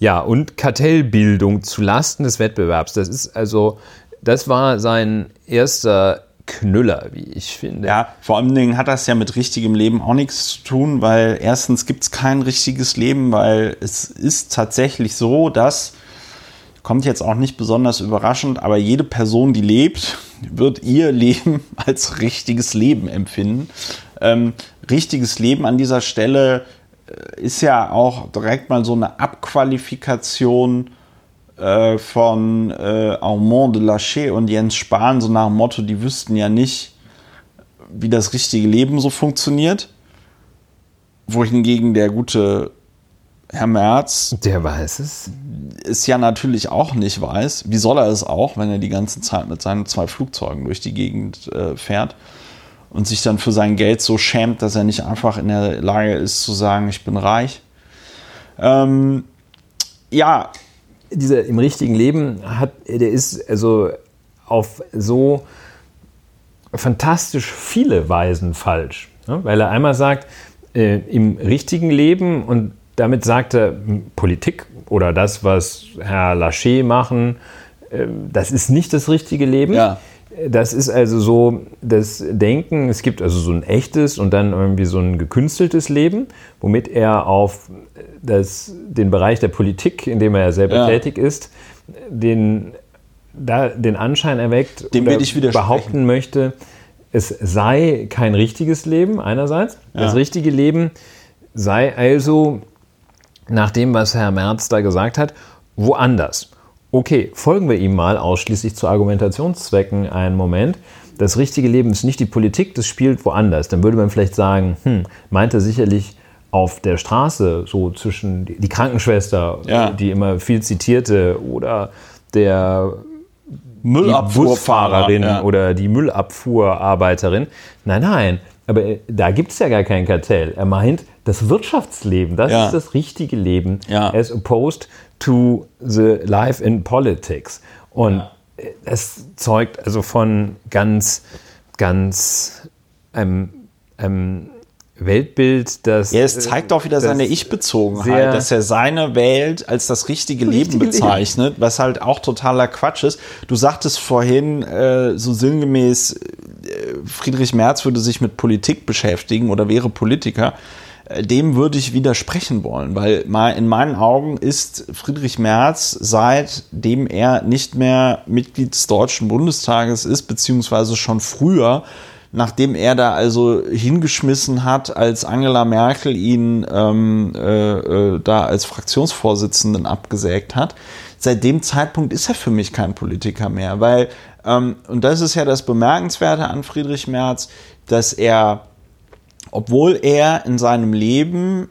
Ja, und Kartellbildung zu Lasten des Wettbewerbs. Das ist also, das war sein erster Knüller, wie ich finde. Ja, vor allen Dingen hat das ja mit richtigem Leben auch nichts zu tun, weil erstens gibt es kein richtiges Leben, weil es ist tatsächlich so, dass, kommt jetzt auch nicht besonders überraschend, aber jede Person, die lebt, wird ihr Leben als richtiges Leben empfinden. Ähm, richtiges Leben an dieser Stelle äh, ist ja auch direkt mal so eine Abqualifikation äh, von äh, Armand de Lachey und Jens Spahn, so nach dem Motto, die wüssten ja nicht, wie das richtige Leben so funktioniert. Wohingegen der gute Herr Merz. Der weiß es. Es ja natürlich auch nicht weiß. Wie soll er es auch, wenn er die ganze Zeit mit seinen zwei Flugzeugen durch die Gegend äh, fährt und sich dann für sein Geld so schämt, dass er nicht einfach in der Lage ist zu sagen, ich bin reich. Ähm, ja, dieser im richtigen Leben hat, der ist also auf so fantastisch viele Weisen falsch. Ne? Weil er einmal sagt, äh, im richtigen Leben und damit sagt er, Politik oder das, was Herr Lachey machen, äh, das ist nicht das richtige Leben. Ja. Das ist also so das Denken, es gibt also so ein echtes und dann irgendwie so ein gekünsteltes Leben, womit er auf das, den Bereich der Politik, in dem er ja selber ja. tätig ist, den, da, den Anschein erweckt, dem will ich behaupten möchte, es sei kein richtiges Leben einerseits. Ja. Das richtige Leben sei also, nach dem, was Herr Merz da gesagt hat, woanders. Okay, folgen wir ihm mal ausschließlich zu Argumentationszwecken einen Moment. Das richtige Leben ist nicht die Politik, das spielt woanders. Dann würde man vielleicht sagen, hm, meint er sicherlich auf der Straße, so zwischen die Krankenschwester, ja. die immer viel zitierte, oder der Müllabfuhrfahrerin ja. oder die Müllabfuhrarbeiterin. Nein, nein, aber äh, da gibt es ja gar kein Kartell. Er meint das Wirtschaftsleben, das ja. ist das richtige Leben, as opposed to the life in politics. Und es zeugt also von ganz, ganz einem, einem Weltbild, das. Ja, es zeigt auch wieder seine Ich-Bezogenheit, dass er seine Welt als das richtige, richtige Leben bezeichnet, Leben. was halt auch totaler Quatsch ist. Du sagtest vorhin äh, so sinngemäß, äh, Friedrich Merz würde sich mit Politik beschäftigen oder wäre Politiker. Dem würde ich widersprechen wollen, weil in meinen Augen ist Friedrich Merz, seitdem er nicht mehr Mitglied des Deutschen Bundestages ist, beziehungsweise schon früher, nachdem er da also hingeschmissen hat, als Angela Merkel ihn ähm, äh, äh, da als Fraktionsvorsitzenden abgesägt hat, seit dem Zeitpunkt ist er für mich kein Politiker mehr, weil, ähm, und das ist ja das Bemerkenswerte an Friedrich Merz, dass er obwohl er in seinem Leben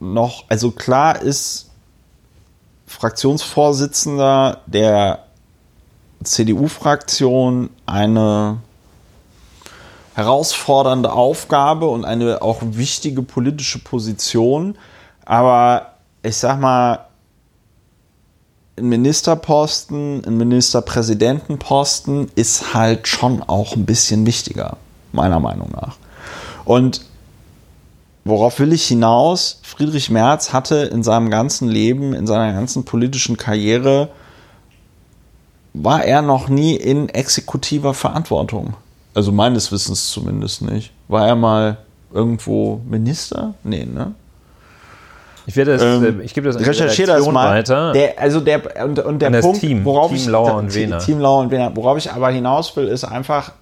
noch, also klar ist, Fraktionsvorsitzender der CDU-Fraktion eine herausfordernde Aufgabe und eine auch wichtige politische Position. Aber ich sag mal, ein Ministerposten, ein Ministerpräsidentenposten ist halt schon auch ein bisschen wichtiger meiner Meinung nach. Und worauf will ich hinaus? Friedrich Merz hatte in seinem ganzen Leben, in seiner ganzen politischen Karriere, war er noch nie in exekutiver Verantwortung. Also meines Wissens zumindest nicht. War er mal irgendwo Minister? Nee, ne? Ich werde das, ähm, ich gebe das recherchiere das mal. weiter. Der, also der und, und der Punkt, Team, worauf Team ich Lauer und Wehner. Team Lauer und Wehner, worauf ich aber hinaus will, ist einfach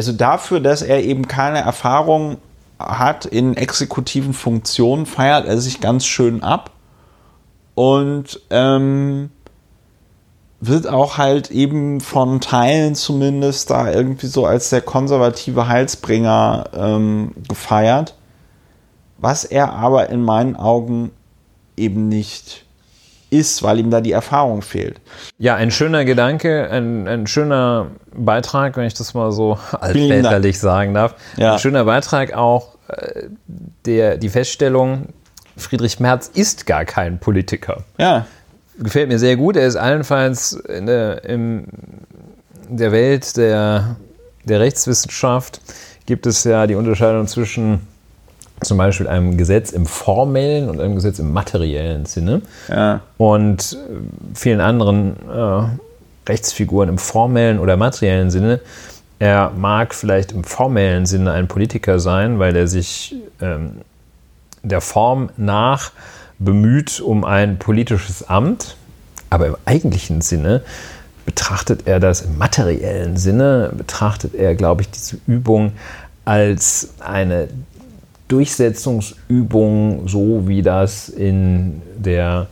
also dafür, dass er eben keine Erfahrung hat in exekutiven Funktionen, feiert er sich ganz schön ab und ähm, wird auch halt eben von Teilen zumindest da irgendwie so als der konservative Heilsbringer ähm, gefeiert, was er aber in meinen Augen eben nicht ist, weil ihm da die Erfahrung fehlt. Ja, ein schöner Gedanke, ein, ein schöner Beitrag, wenn ich das mal so altväterlich sagen darf. Ja. Ein schöner Beitrag auch äh, der, die Feststellung, Friedrich Merz ist gar kein Politiker. Ja. Gefällt mir sehr gut. Er ist allenfalls in der, in der Welt der, der Rechtswissenschaft gibt es ja die Unterscheidung zwischen zum Beispiel einem Gesetz im formellen und einem Gesetz im materiellen Sinne. Ja. Und äh, vielen anderen äh, Rechtsfiguren im formellen oder materiellen Sinne. Er mag vielleicht im formellen Sinne ein Politiker sein, weil er sich ähm, der Form nach bemüht um ein politisches Amt, aber im eigentlichen Sinne betrachtet er das im materiellen Sinne, betrachtet er, glaube ich, diese Übung als eine Durchsetzungsübung, so wie das in der,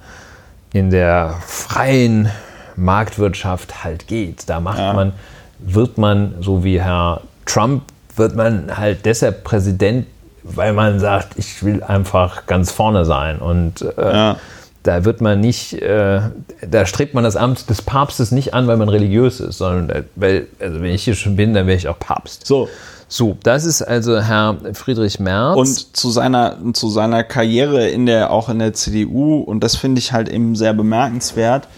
in der freien Marktwirtschaft halt geht. Da macht Ja. man, wird man, so wie Herr Trump, wird man halt deshalb Präsident, weil man sagt, ich will einfach ganz vorne sein. Und äh, Ja. da wird man nicht, äh, da strebt man das Amt des Papstes nicht an, weil man religiös ist, sondern äh, weil, also wenn ich hier schon bin, dann wäre ich auch Papst. So. So, das ist also Herr Friedrich Merz. Und zu seiner, zu seiner Karriere in der, auch in der CDU, und das finde ich halt eben sehr bemerkenswert,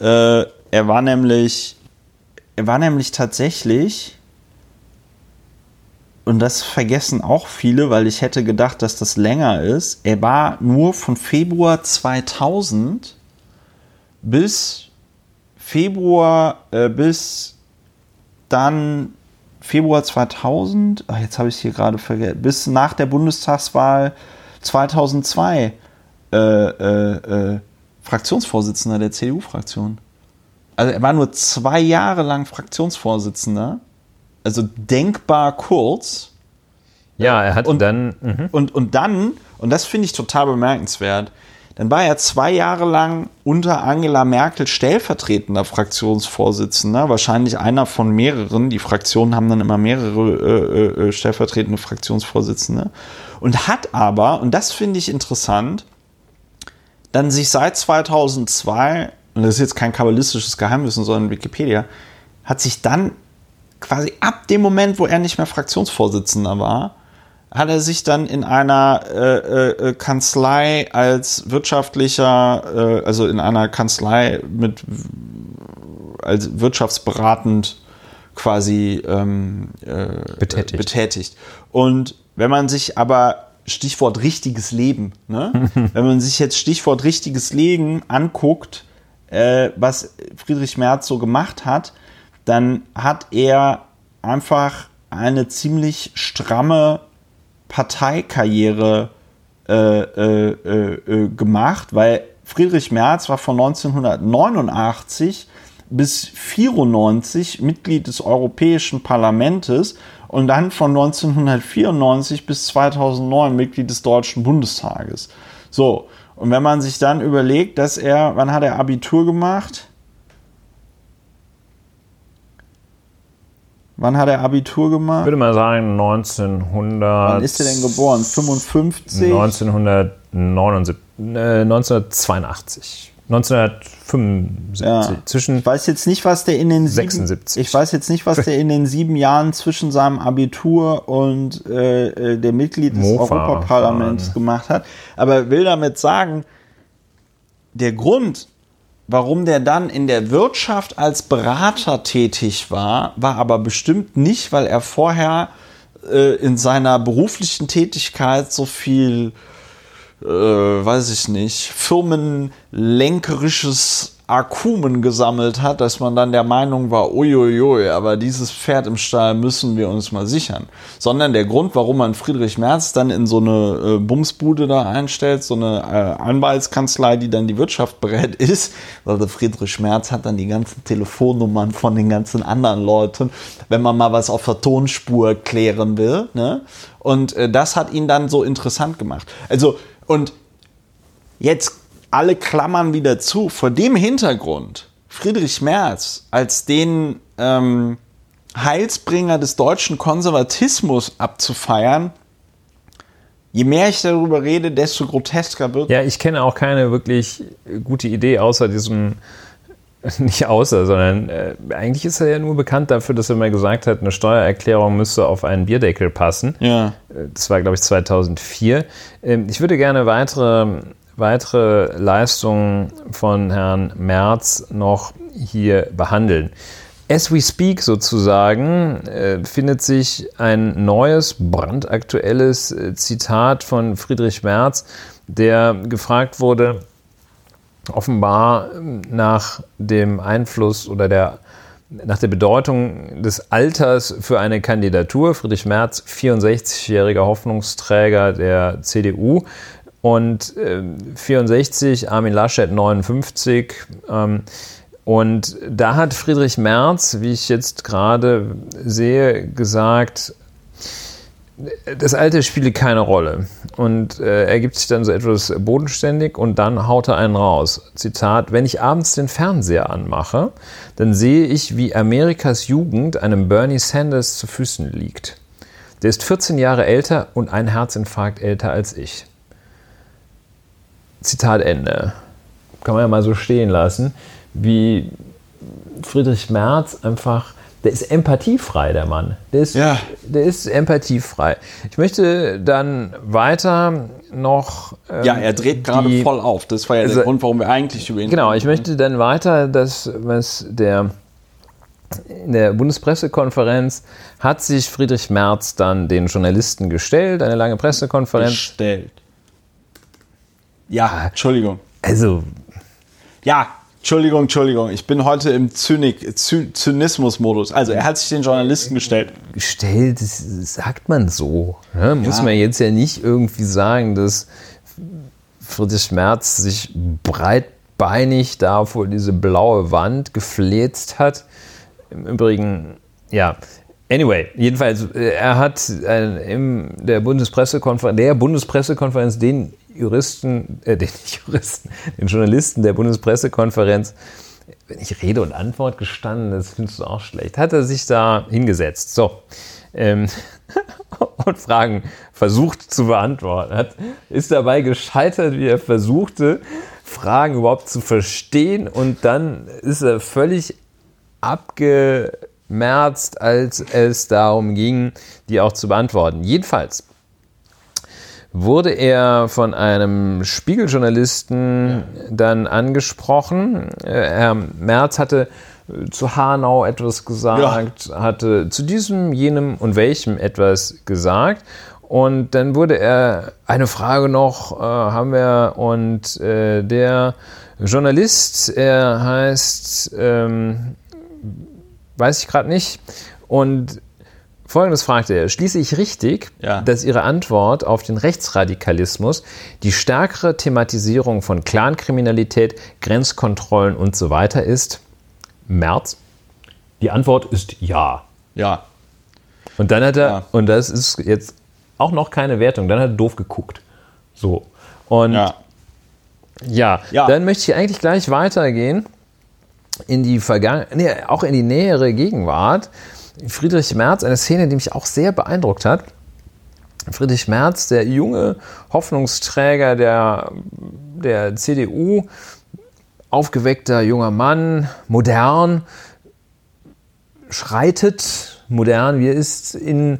äh, er war nämlich, er war nämlich tatsächlich, und das vergessen auch viele, weil ich hätte gedacht, dass das länger ist, er war nur von Februar 2000 bis Februar, äh, bis dann Februar 2000, ach, jetzt habe ich es hier gerade vergessen, bis nach der Bundestagswahl 2002 äh, äh, äh, Fraktionsvorsitzender der CDU-Fraktion. Also er war nur zwei Jahre lang Fraktionsvorsitzender, also denkbar kurz. ja, er hat und- dann, mhm. Und, und dann, und das finde ich total bemerkenswert, dann war er zwei Jahre lang unter Angela Merkel stellvertretender Fraktionsvorsitzender, wahrscheinlich einer von mehreren. Die Fraktionen haben dann immer mehrere äh, äh, stellvertretende Fraktionsvorsitzende. Und hat aber, und das finde ich interessant, dann sich seit 2002, und das ist jetzt kein kabbalistisches Geheimwissen, sondern Wikipedia, hat sich dann quasi ab dem Moment, wo er nicht mehr Fraktionsvorsitzender war, hat er sich dann in einer äh, äh, Kanzlei als wirtschaftlicher, äh, also in einer Kanzlei mit als wirtschaftsberatend quasi ähm, äh, Betätigt. betätigt. Und wenn man sich aber Stichwort richtiges Leben, ne? wenn man sich jetzt Stichwort richtiges Leben anguckt, äh, was Friedrich Merz so gemacht hat, dann hat er einfach eine ziemlich stramme Parteikarriere äh, äh, äh, äh, gemacht, weil Friedrich Merz war von 1989 bis 94 Mitglied des Europäischen Parlaments und dann von 1994 bis 2009 Mitglied des Deutschen Bundestages. So, und wenn man sich dann überlegt, dass er, wann hat er Abitur gemacht? Wann hat er Abitur gemacht? Ich würde mal sagen 1900. Wann ist er denn geboren? 55? 1979, äh, 1982. 1975. Ja. Zwischen Ich weiß jetzt nicht, was der in den sieben, 76. Ich weiß jetzt nicht, was der in den sieben Jahren zwischen seinem Abitur und äh, äh, der Mitglied des Mofa Europaparlaments fahren. gemacht hat. Aber will damit sagen, der Grund, warum der dann in der Wirtschaft als Berater tätig war, war aber bestimmt nicht, weil er vorher äh, in seiner beruflichen Tätigkeit so viel äh, weiß ich nicht, firmenlenkerisches Akumen gesammelt hat, dass man dann der Meinung war, uiuiui, aber dieses Pferd im Stall müssen wir uns mal sichern. Sondern der Grund, warum man Friedrich Merz dann in so eine äh, Bumsbude da einstellt, so eine äh, Anwaltskanzlei, die dann die Wirtschaft berät, ist, weil der Friedrich Merz hat dann die ganzen Telefonnummern von den ganzen anderen Leuten, wenn man mal was auf der Tonspur klären will. Ne? Und äh, das hat ihn dann so interessant gemacht. Also, und jetzt alle Klammern wieder zu. Vor dem Hintergrund, Friedrich Merz als den ähm, Heilsbringer des deutschen Konservatismus abzufeiern, je mehr ich darüber rede, desto grotesker wird. Ja, ich kenne auch keine wirklich gute Idee außer diesem, nicht außer, sondern äh, eigentlich ist er ja nur bekannt dafür, dass er mal gesagt hat, eine Steuererklärung müsste auf einen Bierdeckel passen. Ja. Äh, Das war, glaube ich, 2004. Ähm, ich würde gerne weitere, weitere Leistungen von Herrn Merz noch hier behandeln. As we speak sozusagen äh, findet sich ein neues, brandaktuelles äh, Zitat von Friedrich Merz, der gefragt wurde, offenbar ähm, nach dem Einfluss oder der nach der Bedeutung des Alters für eine Kandidatur. Friedrich Merz, 64-jähriger Hoffnungsträger der CDU und äh, 64, Armin Laschet 59. Ähm, und da hat Friedrich Merz, wie ich jetzt gerade sehe, gesagt, das Alte spiele keine Rolle. Und äh, er gibt sich dann so etwas bodenständig und dann haut er einen raus. Zitat, wenn ich abends den Fernseher anmache, dann sehe ich, wie Amerikas Jugend einem Bernie Sanders zu Füßen liegt. Der ist 14 Jahre älter und ein Herzinfarkt älter als ich. Zitat Ende. Kann man ja mal so stehen lassen, wie Friedrich Merz einfach der ist empathiefrei, der Mann. Der ist, ja. der ist empathiefrei. Ich möchte dann weiter noch. Ähm, ja, er dreht gerade voll auf. Das war ja also, der Grund, warum wir eigentlich über ihn Genau, ich möchte dann weiter das, was der. In der Bundespressekonferenz hat sich Friedrich Merz dann den Journalisten gestellt, eine lange Pressekonferenz. Gestellt. Ja, Entschuldigung. Also. Ja, Entschuldigung, Entschuldigung, ich bin heute im Zynik, Zynismus-Modus. Also er hat sich den Journalisten gestellt. Gestellt, das sagt man so. Ne? Muss ja. man jetzt ja nicht irgendwie sagen, dass Friedrich Merz sich breitbeinig da vor diese blaue Wand gefläzt hat. Im Übrigen, ja, Anyway, jedenfalls, äh, er hat äh, in der Bundespressekonferenz, der Bundespressekonferenz den Juristen, äh, den Juristen, den Journalisten der Bundespressekonferenz, wenn ich Rede und Antwort gestanden, das findest du auch schlecht, hat er sich da hingesetzt. So. Ähm, und Fragen versucht zu beantworten. Hat, ist dabei gescheitert, wie er versuchte, Fragen überhaupt zu verstehen und dann ist er völlig abgemerzt, als es darum ging, die auch zu beantworten. Jedenfalls wurde er von einem Spiegeljournalisten ja. dann angesprochen. Äh, Herr Merz hatte äh, zu Hanau etwas gesagt, ja. hatte zu diesem, jenem und welchem etwas gesagt. Und dann wurde er, eine Frage noch äh, haben wir, und äh, der Journalist, er heißt, ähm, weiß ich gerade nicht, und Folgendes fragte er, schließe ich richtig, ja. dass Ihre Antwort auf den Rechtsradikalismus die stärkere Thematisierung von Clankriminalität, Grenzkontrollen und so weiter ist? März? Die Antwort ist ja. Ja. Und dann hat er, ja. und das ist jetzt auch noch keine Wertung, dann hat er doof geguckt. So. Und ja. ja, ja. dann möchte ich eigentlich gleich weitergehen in die Vergangenheit, nee, auch in die nähere Gegenwart. Friedrich Merz, eine Szene, die mich auch sehr beeindruckt hat. Friedrich Merz, der junge Hoffnungsträger der, der CDU, aufgeweckter junger Mann, modern, schreitet, modern, wie er ist, in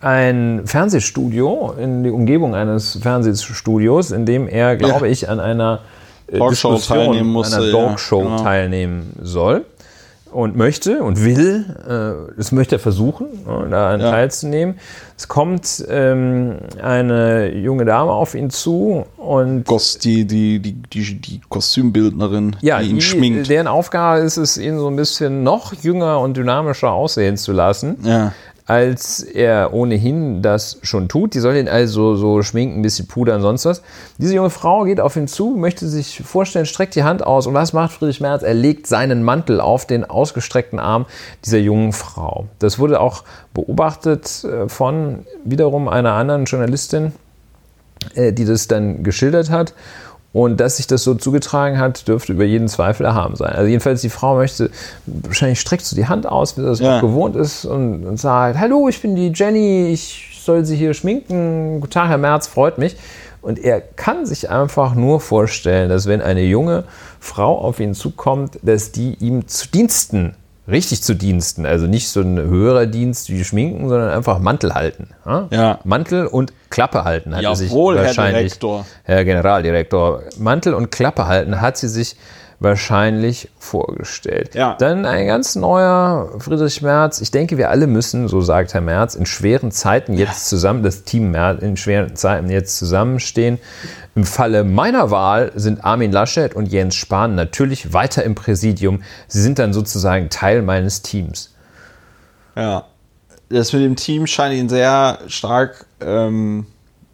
ein Fernsehstudio, in die Umgebung eines Fernsehstudios, in dem er, glaube ja. ich, an einer Talkshow teilnehmen musste, einer Talkshow ja, genau. teilnehmen soll und möchte und will, äh, das möchte er versuchen, ne, daran ja. teilzunehmen. Es kommt ähm, eine junge Dame auf ihn zu und. Die, die, die, die, die Kostümbildnerin, ja, die ihn die, schminkt. Deren Aufgabe ist es, ihn so ein bisschen noch jünger und dynamischer aussehen zu lassen. Ja als er ohnehin das schon tut. Die soll ihn also so schminken, ein bisschen pudern, sonst was. Diese junge Frau geht auf ihn zu, möchte sich vorstellen, streckt die Hand aus. Und was macht Friedrich Merz? Er legt seinen Mantel auf den ausgestreckten Arm dieser jungen Frau. Das wurde auch beobachtet äh, von wiederum einer anderen Journalistin, äh, die das dann geschildert hat. Und dass sich das so zugetragen hat, dürfte über jeden Zweifel erhaben sein. Also jedenfalls die Frau möchte, wahrscheinlich streckt so die Hand aus, wie das ja. gewohnt ist und, und, sagt, hallo, ich bin die Jenny, ich soll Sie hier schminken. Guten Tag, Herr Merz, freut mich. Und er kann sich einfach nur vorstellen, dass wenn eine junge Frau auf ihn zukommt, dass die ihm zu Diensten richtig zu Diensten. Also nicht so ein höherer Dienst wie Schminken, sondern einfach Mantel halten. Ja? ja. Mantel und Klappe halten hat Jawohl, sich wahrscheinlich. Herr Direktor. Herr Generaldirektor. Mantel und Klappe halten hat sie sich wahrscheinlich vorgestellt. Ja. Dann ein ganz neuer Friedrich Merz. Ich denke, wir alle müssen, so sagt Herr Merz, in schweren Zeiten jetzt zusammen, das Team Merz, in schweren Zeiten jetzt zusammenstehen. Im Falle meiner Wahl sind Armin Laschet und Jens Spahn natürlich weiter im Präsidium. Sie sind dann sozusagen Teil meines Teams. Ja. Das mit dem Team scheint ihn sehr stark ähm,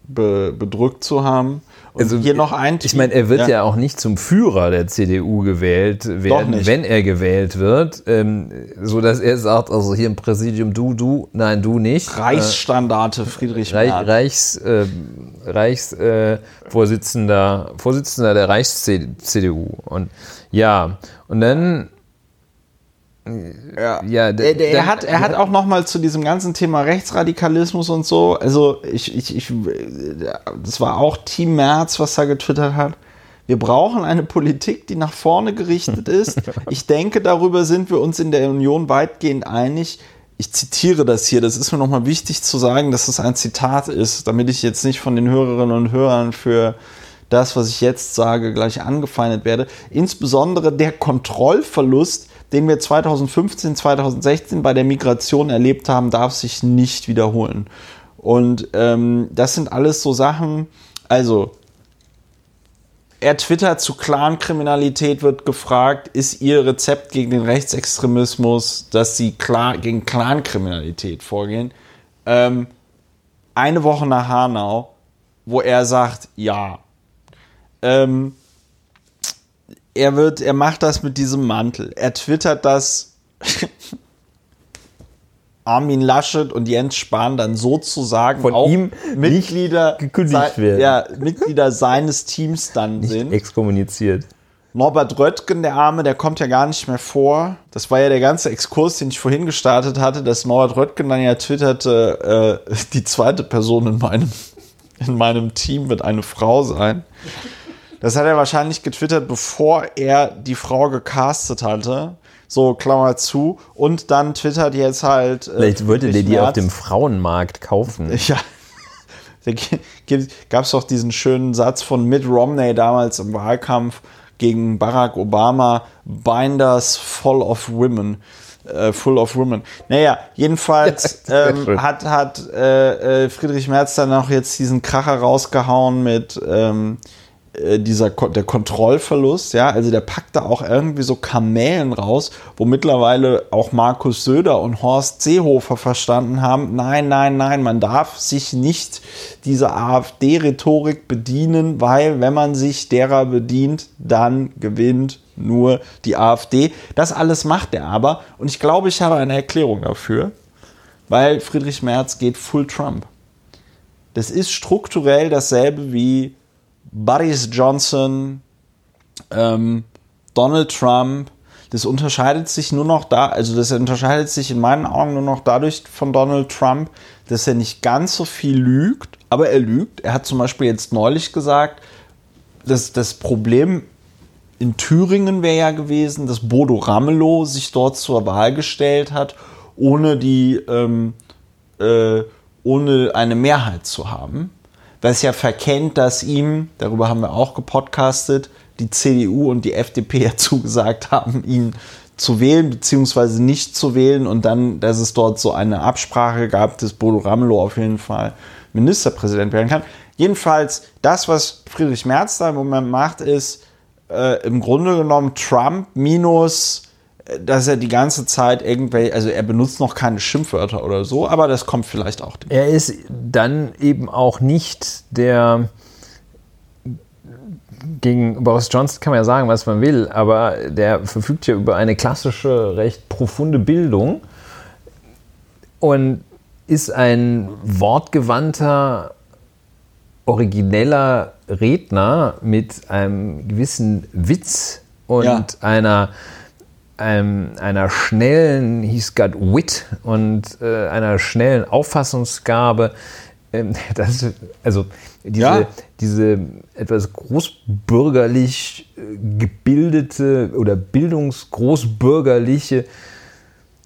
be bedrückt zu haben. Und Also, hier noch ein Ich meine, er wird ja. auch nicht zum Führer der CDU gewählt werden, wenn er gewählt wird, ähm, so dass er sagt, also hier im Präsidium du, du, nein, du nicht. Reichsstandarte Friedrich Äh, Reich, Merz. Reichs, äh, Reichs äh, Vorsitzender, Vorsitzender der Reichs-CDU. Und ja, und dann Ja, ja, der, der, er dann- hat, er hat auch noch mal zu diesem ganzen Thema Rechtsradikalismus und so, also ich, ich, ich, das war auch Team Merz, was er getwittert hat. Wir brauchen eine Politik, die nach vorne gerichtet ist. Ich denke, darüber sind wir uns in der Union weitgehend einig. Ich zitiere das hier, das ist mir nochmal wichtig zu sagen, dass es ein Zitat ist, damit ich jetzt nicht von den Hörerinnen und Hörern für das, was ich jetzt sage, gleich angefeindet werde. Insbesondere der Kontrollverlust, den wir 2015, 2016 bei der Migration erlebt haben, darf sich nicht wiederholen. Und ähm, das sind alles so Sachen, also er twittert zu Clankriminalität, wird gefragt, ist ihr Rezept gegen den Rechtsextremismus, dass sie klar gegen Clankriminalität vorgehen. Ähm, eine Woche nach Hanau, wo er sagt, ja. Ähm, er wird, er macht das mit diesem Mantel. Er twittert das Armin Laschet und Jens Spahn dann sozusagen Von ihm Mitglieder, gekündigt werden. Ja, Mitglieder seines Teams dann sind. exkommuniziert. Norbert Röttgen, der Arme, der kommt ja gar nicht mehr vor. Das war ja der ganze Exkurs, den ich vorhin gestartet hatte, dass Norbert Röttgen dann ja twitterte, äh, die zweite Person in meinem, in meinem Team wird eine Frau sein. Das hat er wahrscheinlich getwittert, bevor er die Frau gecastet hatte. So, Klammer zu. Und dann twittert jetzt halt. äh, Vielleicht wollte der die auf dem Frauenmarkt kaufen. ja. Da gab es doch diesen schönen Satz von Mitt Romney damals im Wahlkampf gegen Barack Obama: Binders full of women. Äh, full of women. Naja, jedenfalls Ja, ähm, hat, hat äh, äh, Friedrich Merz dann auch jetzt diesen Kracher rausgehauen mit ähm, äh, dieser Ko der Kontrollverlust, ja, also der packt da auch irgendwie so Kamellen raus, wo mittlerweile auch Markus Söder und Horst Seehofer verstanden haben, nein, nein, nein, man darf sich nicht dieser AfD-Rhetorik bedienen, weil wenn man sich derer bedient, dann gewinnt nur die AfD. Das alles macht er aber und ich glaube, ich habe eine Erklärung dafür, weil Friedrich Merz geht full Trump. Das ist strukturell dasselbe wie Boris Johnson, ähm, Donald Trump. Das unterscheidet sich nur noch da, also das unterscheidet sich in meinen Augen nur noch dadurch von Donald Trump, dass er nicht ganz so viel lügt, aber er lügt. Er hat zum Beispiel jetzt neulich gesagt, dass das Problem in Thüringen wäre ja gewesen, dass Bodo Ramelow sich dort zur Wahl gestellt hat, ohne die, ähm, äh, ohne eine Mehrheit zu haben. Was ja verkennt, dass ihm, darüber haben wir auch gepodcastet, die CDU und die FDP ja zugesagt haben, ihn zu wählen, beziehungsweise nicht zu wählen und dann, dass es dort so eine Absprache gab, dass Bodo Ramelow auf jeden Fall Ministerpräsident werden kann. Jedenfalls, das, was Friedrich Merz da im Moment macht, ist äh, im Grunde genommen Trump minus, dass er die ganze Zeit irgendwelche, also er benutzt noch keine Schimpfwörter oder so, aber das kommt vielleicht auch. Er ist dann eben auch nicht der. Gegen Boris Johnson kann man ja sagen, was man will, aber der verfügt ja über eine klassische, recht profunde Bildung und ist ein wortgewandter, origineller Redner mit einem gewissen Witz und Ja. einer, einem, einer schnellen, he's got wit und äh, einer schnellen Auffassungsgabe. Ähm, das, also diese, Ja. diese etwas großbürgerlich äh, gebildete oder bildungsgroßbürgerliche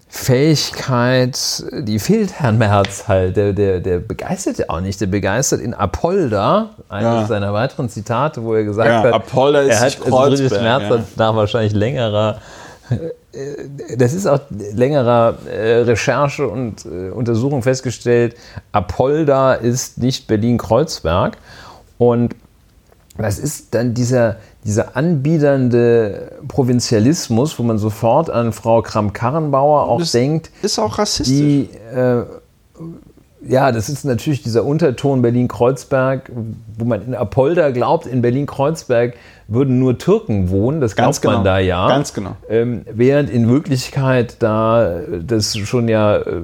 Fähigkeit, die fehlt Herrn Merz halt. Der, der, der begeistert ja auch nicht. Der begeistert in Apolda, eines Ja. seiner weiteren Zitate, wo er gesagt Ja, hat, Apolda ist er hat nicht also Friedrich Merz ja. hat da wahrscheinlich längerer das ist auch längerer äh, Recherche und äh, Untersuchung festgestellt, Apolda ist nicht Berlin-Kreuzberg. Und das ist dann dieser, dieser anbiedernde Provinzialismus, wo man sofort an Frau Kramp-Karrenbauer auch Das denkt, Ist auch rassistisch. die, äh, ja, das ist natürlich dieser Unterton Berlin-Kreuzberg, wo man in Apolda glaubt, in Berlin-Kreuzberg würden nur Türken wohnen, das glaubt genau. man da ja. Ganz genau. Ähm, während in Wirklichkeit da das schon ja äh,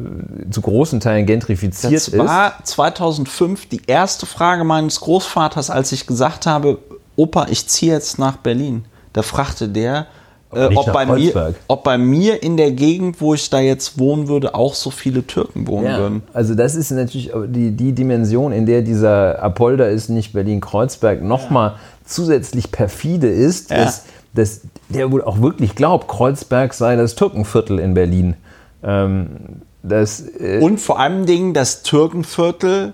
zu großen Teilen gentrifiziert Das war 2005 die erste Frage meines Großvaters, als ich gesagt habe, Opa, ich ziehe jetzt nach Berlin. Da fragte der, äh, ob, bei mir, ob bei mir in der Gegend, wo ich da jetzt wohnen würde, auch so viele Türken wohnen Ja, würden. also das ist natürlich die, die Dimension, in der dieser Apolda ist, nicht Berlin-Kreuzberg, nochmal zusätzlich perfide ist, Ja. dass, dass der wohl auch wirklich glaubt, Kreuzberg sei das Türkenviertel in Berlin. Ähm, das, äh, Und vor allem Dingen, das Türkenviertel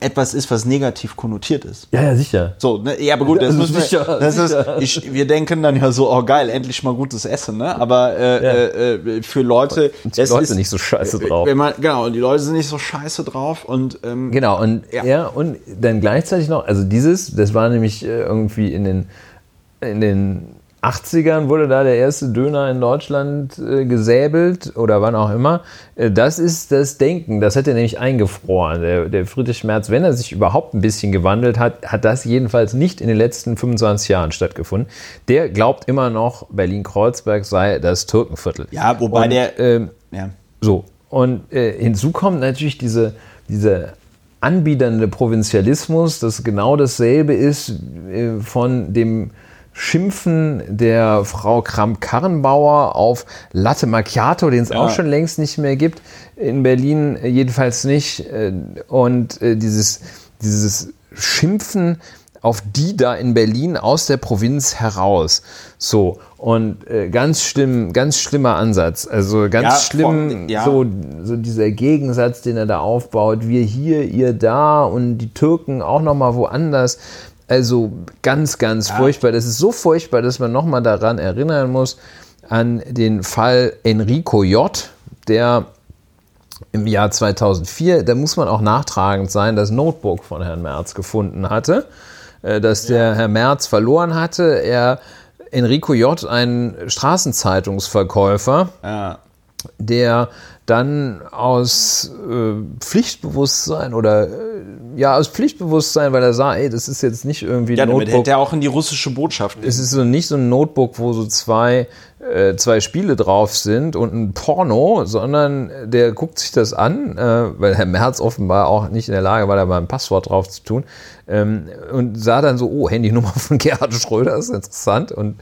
etwas ist, was negativ konnotiert ist. ja, ja, sicher. So, ne? ja, aber gut, das Also müssen wir, sicher, das sicher. Ist, ich, wir denken dann ja so, oh geil, endlich mal gutes Essen, ne? Aber äh, äh, äh, für Leute, Die es Leute ist, sind nicht so scheiße drauf. Wenn man, genau, die Leute sind nicht so scheiße drauf und ähm, Genau, und Ja. er und dann gleichzeitig noch, also dieses, das war nämlich äh, irgendwie in den, in den 80ern wurde da der erste Döner in Deutschland äh, gesäbelt oder wann auch immer. Äh, das ist das Denken, das hat er nämlich eingefroren. Der, der Friedrich Merz, wenn er sich überhaupt ein bisschen gewandelt hat, hat das jedenfalls nicht in den letzten 25 Jahren stattgefunden. Der glaubt immer noch, Berlin-Kreuzberg sei das Türkenviertel. ja, wobei Und, der, ähm, ja, so, und äh, hinzu kommt natürlich diese, diese anbiedernde Provinzialismus, das genau dasselbe ist äh, von dem Schimpfen der Frau Kramp-Karrenbauer auf Latte Macchiato, den es auch schon längst nicht mehr gibt, in Berlin äh, jedenfalls nicht. Äh, Und äh, dieses, dieses Schimpfen auf die da in Berlin aus der Provinz heraus. So, und äh, ganz schlimm, ganz schlimmer Ansatz. Also ganz Ja, schlimm, vor- ja. so, so dieser Gegensatz, den er da aufbaut. Wir hier, ihr da und die Türken auch nochmal woanders. Also ganz, ganz furchtbar. Das ist so furchtbar, dass man nochmal daran erinnern muss, an den Fall Enrico J., der im Jahr 2004, da muss man auch nachtragend sein, das Notebook von Herrn Merz gefunden hatte, äh, dass der Herr Merz verloren hatte. Er, Enrico J., ein Straßenzeitungsverkäufer, ja. der dann aus äh, Pflichtbewusstsein oder äh, ja, aus Pflichtbewusstsein, weil er sah, ey, das ist jetzt nicht irgendwie ja, ein damit Notebook. hätte er auch in die russische Botschaft. Es ist so nicht so ein Notebook, wo so zwei, äh, zwei Spiele drauf sind und ein Porno, sondern der guckt sich das an, äh, weil Herr Merz offenbar auch nicht in der Lage war, da mal ein Passwort drauf zu tun. Ähm, und sah dann so, oh, Handynummer von Gerhard Schröder, ist interessant. Und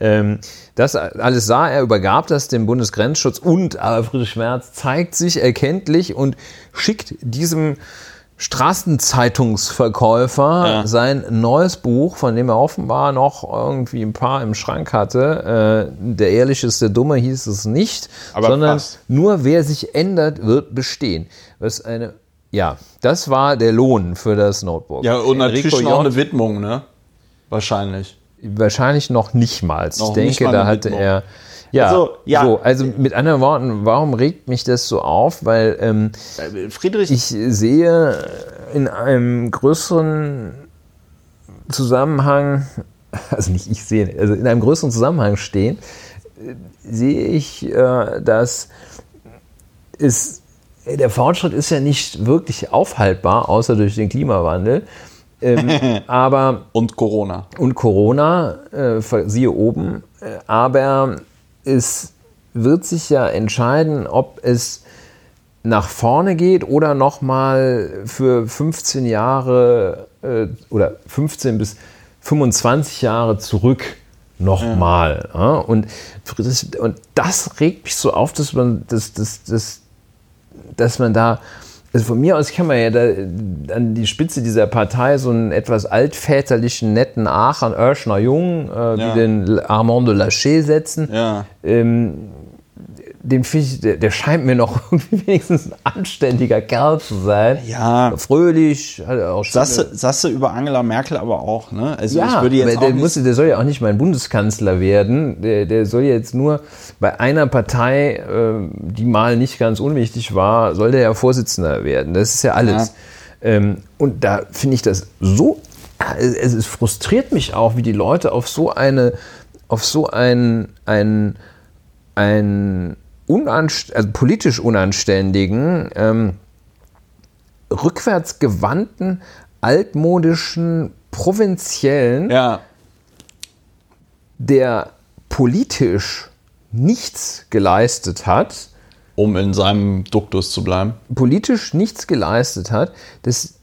ähm, das alles sah er, übergab das dem Bundesgrenzschutz und aber Friedrich Merz zeigt sich erkenntlich und schickt diesem Straßenzeitungsverkäufer sein neues Buch, von dem er offenbar noch irgendwie ein paar im Schrank hatte. Äh, der Ehrliche ist der Dumme hieß es nicht, Aber sondern fast. nur wer sich ändert, wird bestehen. Was eine, ja, das war der Lohn für das Notebook. ja, und natürlich Enrico J. eine Widmung, ne? Wahrscheinlich. Wahrscheinlich noch nicht mal. Ich nicht denke, mal da hatte Widmung. er. Ja, Also, ja. So, also mit anderen Worten, warum regt mich das so auf? Weil ähm, Äh, Friedrich, ich sehe in einem größeren Zusammenhang, also nicht ich sehe, also in einem größeren Zusammenhang stehen, äh, sehe ich, äh, dass es, der Fortschritt ist ja nicht wirklich aufhaltbar, außer durch den Klimawandel. Ähm, aber und Corona. und Corona, äh, siehe oben, äh, aber es wird sich ja entscheiden, ob es nach vorne geht oder nochmal für 15 Jahre äh, oder 15 bis 25 Jahre zurück nochmal. Ja. Und, das, und das regt mich so auf, dass man, dass, dass, dass, dass man da, also von mir aus kann man ja da an die Spitze dieser Partei so einen etwas altväterlichen, netten Aachen, Oerschner Jung, äh, Ja. wie den Armand de Laché setzen. Ja. Ähm, den finde ich, der, der scheint mir noch wenigstens ein anständiger Kerl zu sein. Ja. Fröhlich, hat er auch schöne- Sasse, Sasse über Angela Merkel aber auch, ne? Also ja, ich würde jetzt der, muss, der soll ja auch nicht mein Bundeskanzler werden. Der, der soll jetzt nur bei einer Partei, äh, die mal nicht ganz unwichtig war, soll der ja Vorsitzender werden. Das ist ja alles. Ähm, und da finde ich das so, es, es frustriert mich auch, wie die Leute auf so eine, auf so ein, ein, ein unanst also politisch unanständigen, ähm, rückwärtsgewandten, altmodischen, provinziellen, ja, der politisch nichts geleistet hat, um in seinem Duktus zu bleiben. politisch nichts geleistet hat, dass,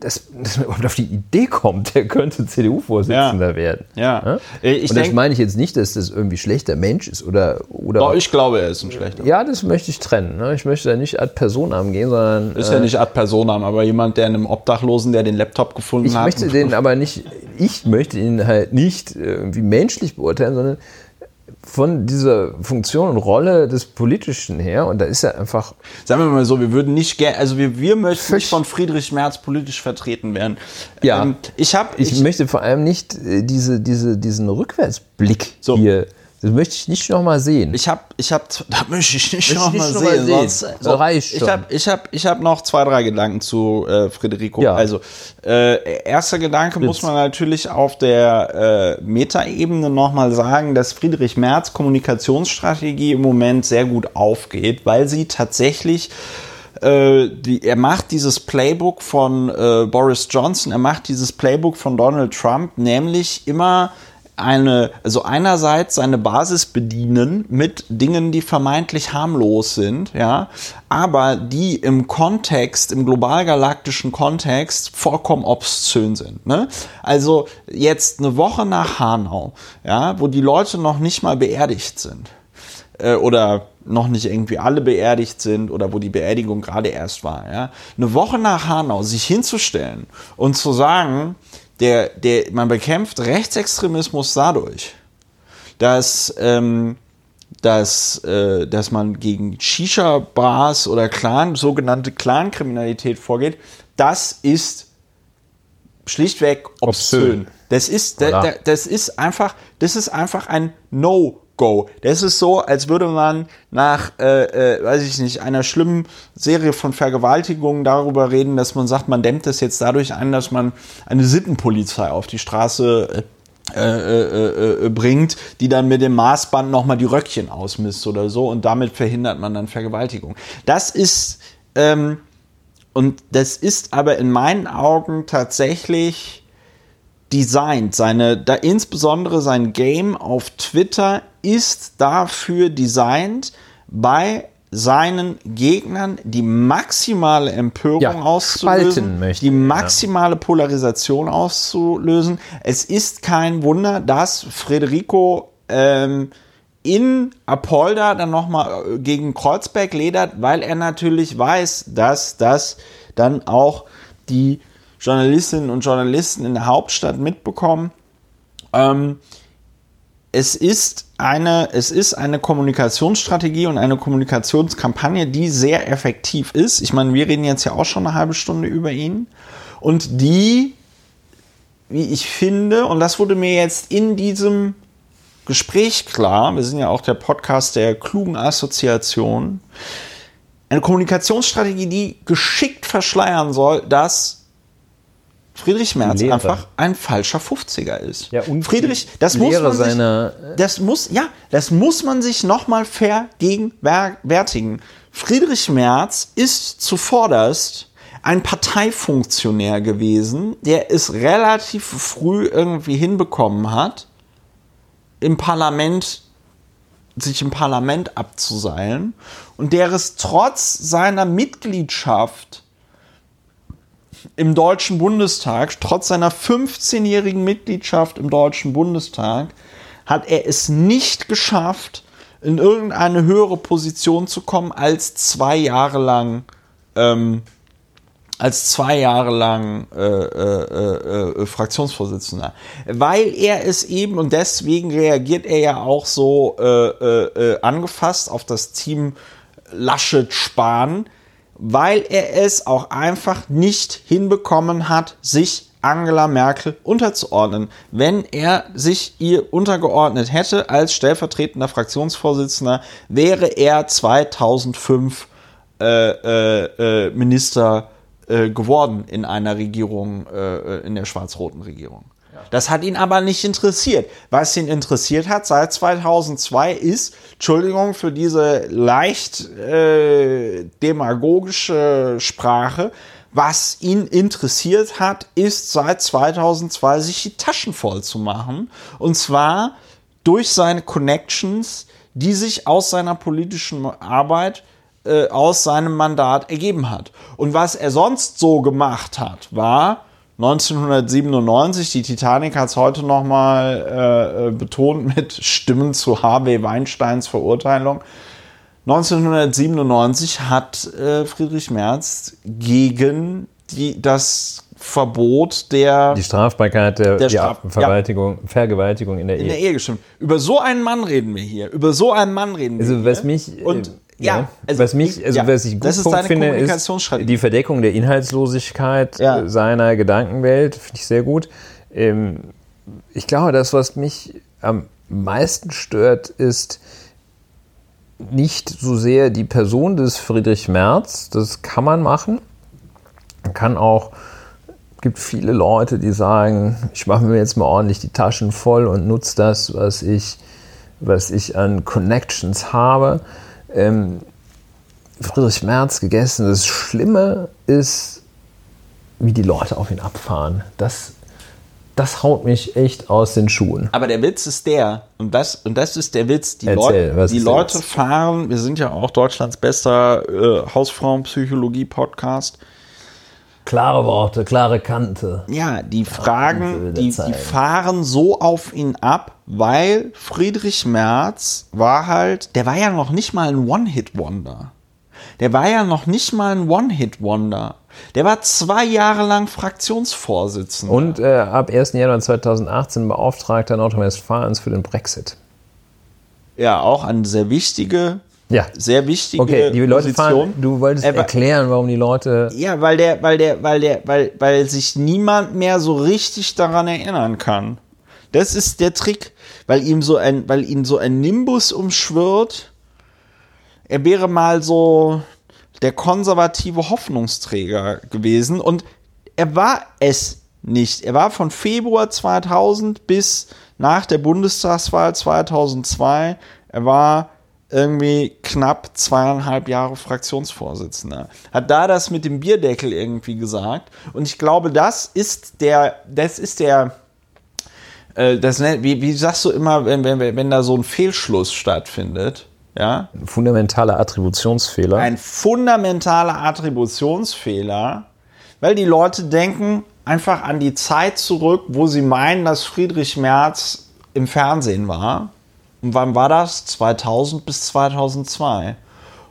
dass, dass man überhaupt auf die Idee kommt, der könnte CDU-Vorsitzender werden. Ja. Äh, Ich Und das meine ich jetzt nicht, dass das irgendwie schlechter Mensch ist oder, oder Doch, ich glaube, er ist ein schlechter. ja, das möchte ich trennen. Ne? Ich möchte da nicht ad personam gehen, sondern Ist äh, ja nicht ad personam, aber jemand, der einem Obdachlosen, der den Laptop gefunden ich hat. möchte den aber nicht, ich möchte ihn halt nicht irgendwie menschlich beurteilen, sondern von dieser Funktion und Rolle des Politischen her. Und da ist er einfach Sagen wir mal so, wir würden nicht gerne, also wir, wir möchten nicht von Friedrich Merz politisch vertreten werden. Ja. Ähm, ich habe, Ich, ich, möchte vor allem nicht äh, diese, diese, diesen Rückwärtsblick So. hier. Das möchte ich nicht nochmal sehen. ich habe, ich habe, da möchte ich nicht Möchte noch ich mal noch mal sehen. sehen. Sonst, Das reicht ich habe, ich habe, ich habe noch zwei, drei Gedanken zu äh, Federico. Ja. Also äh, erster Gedanke muss man natürlich auf der äh, Metaebene noch mal sagen, dass Friedrich Merz Kommunikationsstrategie im Moment sehr gut aufgeht, weil sie tatsächlich äh, die, er macht dieses Playbook von äh, Boris Johnson, er macht dieses Playbook von Donald Trump, nämlich immer eine, also einerseits seine Basis bedienen mit Dingen, die vermeintlich harmlos sind, ja, aber die im Kontext, im globalgalaktischen Kontext vollkommen obszön sind. Ne? Also jetzt eine Woche nach Hanau, ja, wo die Leute noch nicht mal beerdigt sind äh, oder noch nicht irgendwie alle beerdigt sind oder wo die Beerdigung gerade erst war. Ja? Eine Woche nach Hanau sich hinzustellen und zu sagen, der, der, man bekämpft Rechtsextremismus dadurch, dass, ähm, dass, äh, dass man gegen Shisha-Bars oder Clan, sogenannte Clan-Kriminalität vorgeht, das ist schlichtweg obszön. Obszön. Das ist, da, da, das ist einfach, das ist einfach ein No-Go. Das ist so, als würde man nach, äh, äh, weiß ich nicht, einer schlimmen Serie von Vergewaltigungen darüber reden, dass man sagt, man dämmt das jetzt dadurch ein, dass man eine Sittenpolizei auf die Straße äh, äh, äh, äh, bringt, die dann mit dem Maßband nochmal die Röckchen ausmisst oder so und damit verhindert man dann Vergewaltigung. Das ist, ähm, und das ist aber in meinen Augen tatsächlich designt. Seine, da insbesondere sein Game auf Twitter ist dafür designt, bei seinen Gegnern die maximale Empörung Ja, auszulösen, möchte, die ja. maximale Polarisation auszulösen. Es ist kein Wunder, dass Federico ähm, in Apolda dann nochmal gegen Kreuzberg ledert, weil er natürlich weiß, dass das dann auch die Journalistinnen und Journalisten in der Hauptstadt mitbekommen. Ähm, es ist eine, es ist eine Kommunikationsstrategie und eine Kommunikationskampagne, die sehr effektiv ist. Ich meine, wir reden jetzt ja auch schon eine halbe Stunde über ihn und die, wie ich finde, und das wurde mir jetzt in diesem Gespräch klar, wir sind ja auch der Podcast der klugen Assoziation, eine Kommunikationsstrategie, die geschickt verschleiern soll, dass Friedrich Merz Lehre. einfach ein falscher 50er ist. Ja, und Friedrich, das muss Lehre man sich, seiner- das muss, ja, das muss man sich nochmal vergegenwärtigen. Friedrich Merz ist zuvorderst ein Parteifunktionär gewesen, der es relativ früh irgendwie hinbekommen hat, im Parlament sich im Parlament abzuseilen und der es trotz seiner Mitgliedschaft im Deutschen Bundestag, trotz seiner 15-jährigen Mitgliedschaft im Deutschen Bundestag, hat er es nicht geschafft, in irgendeine höhere Position zu kommen, als zwei Jahre lang ähm, als zwei Jahre lang äh, äh, äh, Fraktionsvorsitzender, weil er es eben und deswegen reagiert er ja auch so äh, äh, angefasst auf das Team Laschet Spahn, weil er es auch einfach nicht hinbekommen hat, sich Angela Merkel unterzuordnen. Wenn er sich ihr untergeordnet hätte als stellvertretender Fraktionsvorsitzender, wäre er 2005 äh, äh, äh, Minister äh, geworden in einer Regierung, äh, in der schwarz-roten Regierung. Das hat ihn aber nicht interessiert. Was ihn interessiert hat seit 2002 ist, Entschuldigung für diese leicht äh, demagogische Sprache, was ihn interessiert hat, ist seit 2002 sich die Taschen voll zu machen. Und zwar durch seine Connections, die sich aus seiner politischen Arbeit äh, aus seinem Mandat ergeben hat. Und was er sonst so gemacht hat, war 1997, die Titanic hat es heute nochmal äh, äh, betont mit Stimmen zu Harvey Weinsteins Verurteilung. 1997 hat äh, Friedrich Merz gegen die, das Verbot der. Die Strafbarkeit der, der Straf Vergewaltigung, ja. Vergewaltigung in der Ehe. In der Ehe gestimmt. Über so einen Mann reden wir hier. Über so einen Mann reden wir also, hier. Was mich, und ja, also was mich, also ja, was ich gut finde, ist die Verdeckung der Inhaltslosigkeit ja. seiner Gedankenwelt, finde ich sehr gut. Ähm, ich glaube, das, was mich am meisten stört, ist nicht so sehr die Person des Friedrich Merz, das kann man machen. Man kann auch, es gibt viele Leute, die sagen, ich mache mir jetzt mal ordentlich die Taschen voll und nutze das, was ich, was ich an Connections habe ähm, Friedrich Merz gegessen. Das Schlimme ist, wie die Leute auf ihn abfahren. Das, das haut mich echt aus den Schuhen. Aber der Witz ist der, und das, und das ist der Witz, die, Erzähl, Leut, die Leute fahren, wir sind ja auch Deutschlands bester äh, Hausfrauenpsychologie-Podcast. Klare Worte, klare Kante. Ja, die Fragen, die, die fahren so auf ihn ab, weil Friedrich Merz war halt, der war ja noch nicht mal ein One-Hit-Wonder. Der war ja noch nicht mal ein One-Hit-Wonder. Der war zwei Jahre lang Fraktionsvorsitzender. Und äh, ab 1. Januar 2018 Beauftragter Nordrhein-Westfalens für den Brexit. Ja, auch eine sehr wichtige ja. Sehr wichtige okay, die Leute Position. Fahren, du wolltest er, erklären, warum die Leute. Ja, weil der, weil der, weil der, weil, weil sich niemand mehr so richtig daran erinnern kann. Das ist der Trick, weil ihm so ein, weil ihn so ein Nimbus umschwirrt. Er wäre mal so der konservative Hoffnungsträger gewesen und er war es nicht. Er war von Februar 2000 bis nach der Bundestagswahl 2002. Er war irgendwie knapp zweieinhalb Jahre Fraktionsvorsitzender. Hat da das mit dem Bierdeckel irgendwie gesagt. Und ich glaube, das ist der, das ist der, äh, das, wie, wie sagst du immer, wenn, wenn, wenn da so ein Fehlschluss stattfindet? Ja? Ein fundamentaler Attributionsfehler. Ein fundamentaler Attributionsfehler, weil die Leute denken einfach an die Zeit zurück, wo sie meinen, dass Friedrich Merz im Fernsehen war und wann war das? 2000 bis 2002.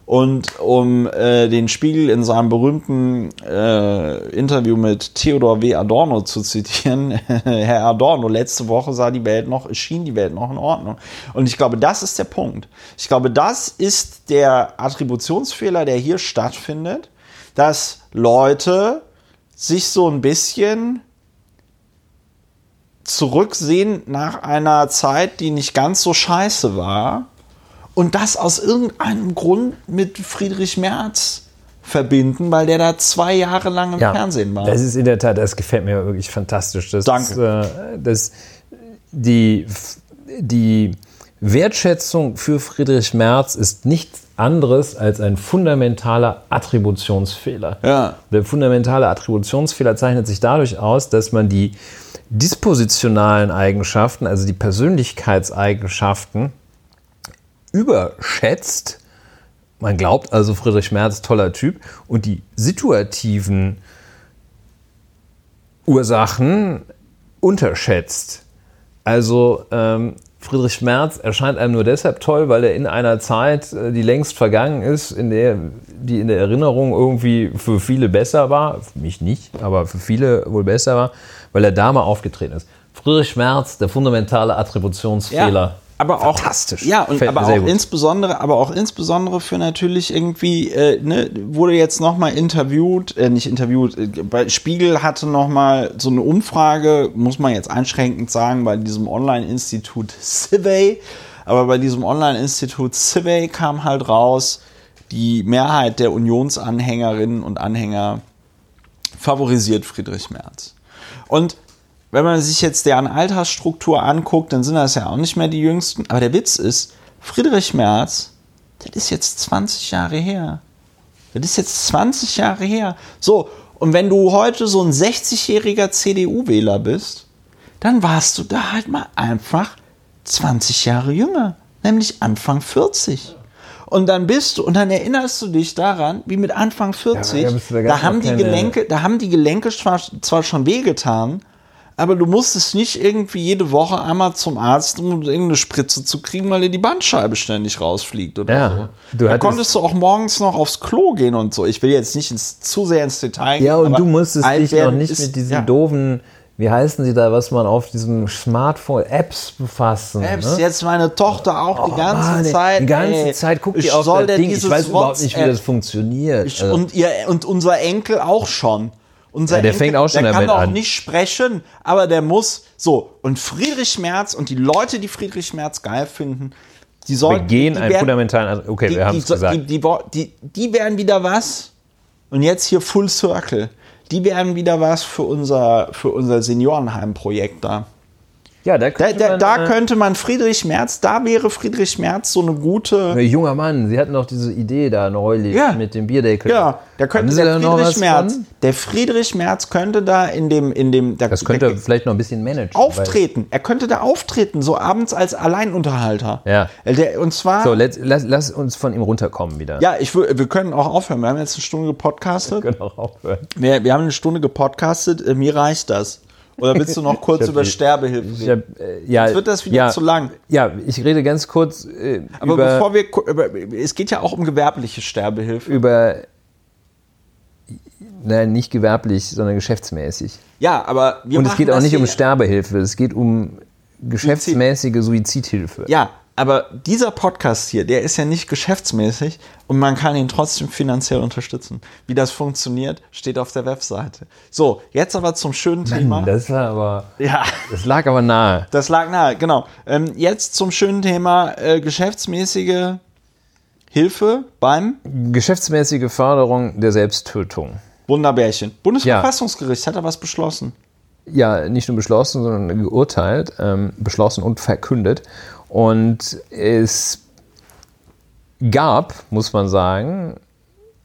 Und um äh, den Spiegel in seinem berühmten äh, Interview mit Theodor W. Adorno zu zitieren, Herr Adorno, letzte Woche sah die Welt noch, schien die Welt noch in Ordnung. Und ich glaube, das ist der Punkt. Ich glaube, das ist der Attributionsfehler, der hier stattfindet, dass Leute sich so ein bisschen zurücksehen nach einer Zeit, die nicht ganz so scheiße war und das aus irgendeinem Grund mit Friedrich Merz verbinden, weil der da zwei Jahre lang im ja, Fernsehen war. Das ist in der Tat, das gefällt mir wirklich fantastisch. Das, Danke. Äh, das, die, die Wertschätzung für Friedrich Merz ist nichts anderes als ein fundamentaler Attributionsfehler. Ja. Der fundamentale Attributionsfehler zeichnet sich dadurch aus, dass man die dispositionalen Eigenschaften, also die Persönlichkeitseigenschaften, überschätzt. Man glaubt also, Friedrich Merz, toller Typ. Und die situativen Ursachen unterschätzt. Also ähm, Friedrich Merz erscheint einem nur deshalb toll, weil er in einer Zeit, äh, die längst vergangen ist, in der die in der Erinnerung irgendwie für viele besser war, für mich nicht, aber für viele wohl besser war, weil er da mal aufgetreten ist. Friedrich Merz, der fundamentale Attributionsfehler. Ja aber auch Fantastisch. Ja, und Fällt aber auch gut. insbesondere, aber auch insbesondere für natürlich irgendwie, äh, ne, wurde jetzt nochmal interviewt, äh, nicht interviewt, äh, bei Spiegel hatte nochmal so eine Umfrage, muss man jetzt einschränkend sagen, bei diesem Online-Institut Civey, aber bei diesem Online-Institut Civey kam halt raus, die Mehrheit der Unionsanhängerinnen und Anhänger favorisiert Friedrich Merz. Und wenn man sich jetzt deren Altersstruktur anguckt, dann sind das ja auch nicht mehr die Jüngsten. Aber der Witz ist, Friedrich Merz, das ist jetzt 20 Jahre her. Das ist jetzt 20 Jahre her. So, und wenn du heute so ein 60-jähriger CDU-Wähler bist, dann warst du da halt mal einfach 20 Jahre jünger, nämlich Anfang 40. Und dann bist du, und dann erinnerst du dich daran, wie mit Anfang 40, Ja, da da haben die Gelenke, da haben die Gelenke zwar, zwar schon wehgetan, aber du musstest nicht irgendwie jede Woche einmal zum Arzt, um irgendeine Spritze zu kriegen, weil dir die Bandscheibe ständig rausfliegt oder Ja, so. du da konntest du auch morgens noch aufs Klo gehen und so. Ich will jetzt nicht ins, zu sehr ins Detail gehen. Ja, und du musstest dich noch nicht ist- mit diesen ja. doofen, wie heißen sie da, was man auf diesem Smartphone, Apps befassen. Apps, ne? jetzt meine Tochter auch die ganze Mann, Zeit. Die ganze ey, Zeit guckt ich ihr auf soll das Ding. Ich weiß überhaupt nicht, wie das funktioniert. Ich, Also, und, ihr, und unser Enkel auch schon. Unser Ja, der Enkel, fängt auch schon der damit kann auch nicht sprechen, aber der muss so. Und Friedrich Merz und die Leute, die Friedrich Merz geil finden, die wir sollten. gehen die einen werden- fundamentalen. Okay, die, wir haben es gesagt. Die, die, die werden wieder was. Und jetzt hier Full Circle. Die werden wieder was für unser, für unser Seniorenheimprojekt da. Ja, da könnte da, man, da äh, könnte man Friedrich Merz, da wäre Friedrich Merz so eine gute. Ein junger Mann, Sie hatten doch diese Idee da neulich Ja. mit dem Bierdeckel. Ja, da könnte der Friedrich Merz, von? der Friedrich Merz könnte da in dem, in dem, da, Das könnte der, vielleicht noch ein bisschen managen. auftreten. Er könnte da auftreten, so abends als Alleinunterhalter. Ja. Äh, Der, und zwar, so, let's, lass, lass uns von ihm runterkommen wieder. ja, ich wir können auch aufhören. Wir haben jetzt eine Stunde gepodcastet. Wir können auch aufhören. Wir, wir haben eine Stunde gepodcastet. Äh, mir reicht das. Oder willst du noch kurz über Sterbehilfe reden? äh, ja, Jetzt wird das wieder ja, zu lang. Ja, ich rede ganz kurz äh, Aber über, bevor wir, über, es geht ja auch um gewerbliche Sterbehilfe. über nein, nicht gewerblich, sondern geschäftsmäßig. Ja, aber wir Und es geht auch nicht um Sterbehilfe, es geht um geschäftsmäßige Suizidhilfe. Ja, aber dieser Podcast hier, der ist ja nicht geschäftsmäßig und man kann ihn trotzdem finanziell unterstützen. Wie das funktioniert, steht auf der Webseite. So, jetzt aber zum schönen Thema. Das war aber, ja, das lag aber nahe. das lag nahe, genau. Ähm, jetzt zum schönen Thema äh, geschäftsmäßige Hilfe beim Geschäftsmäßige Förderung der Selbsttötung. Wunderbärchen. Bundesverfassungsgericht hat da was beschlossen. ja nicht nur beschlossen, sondern geurteilt, ähm, beschlossen und verkündet. Und es gab, muss man sagen,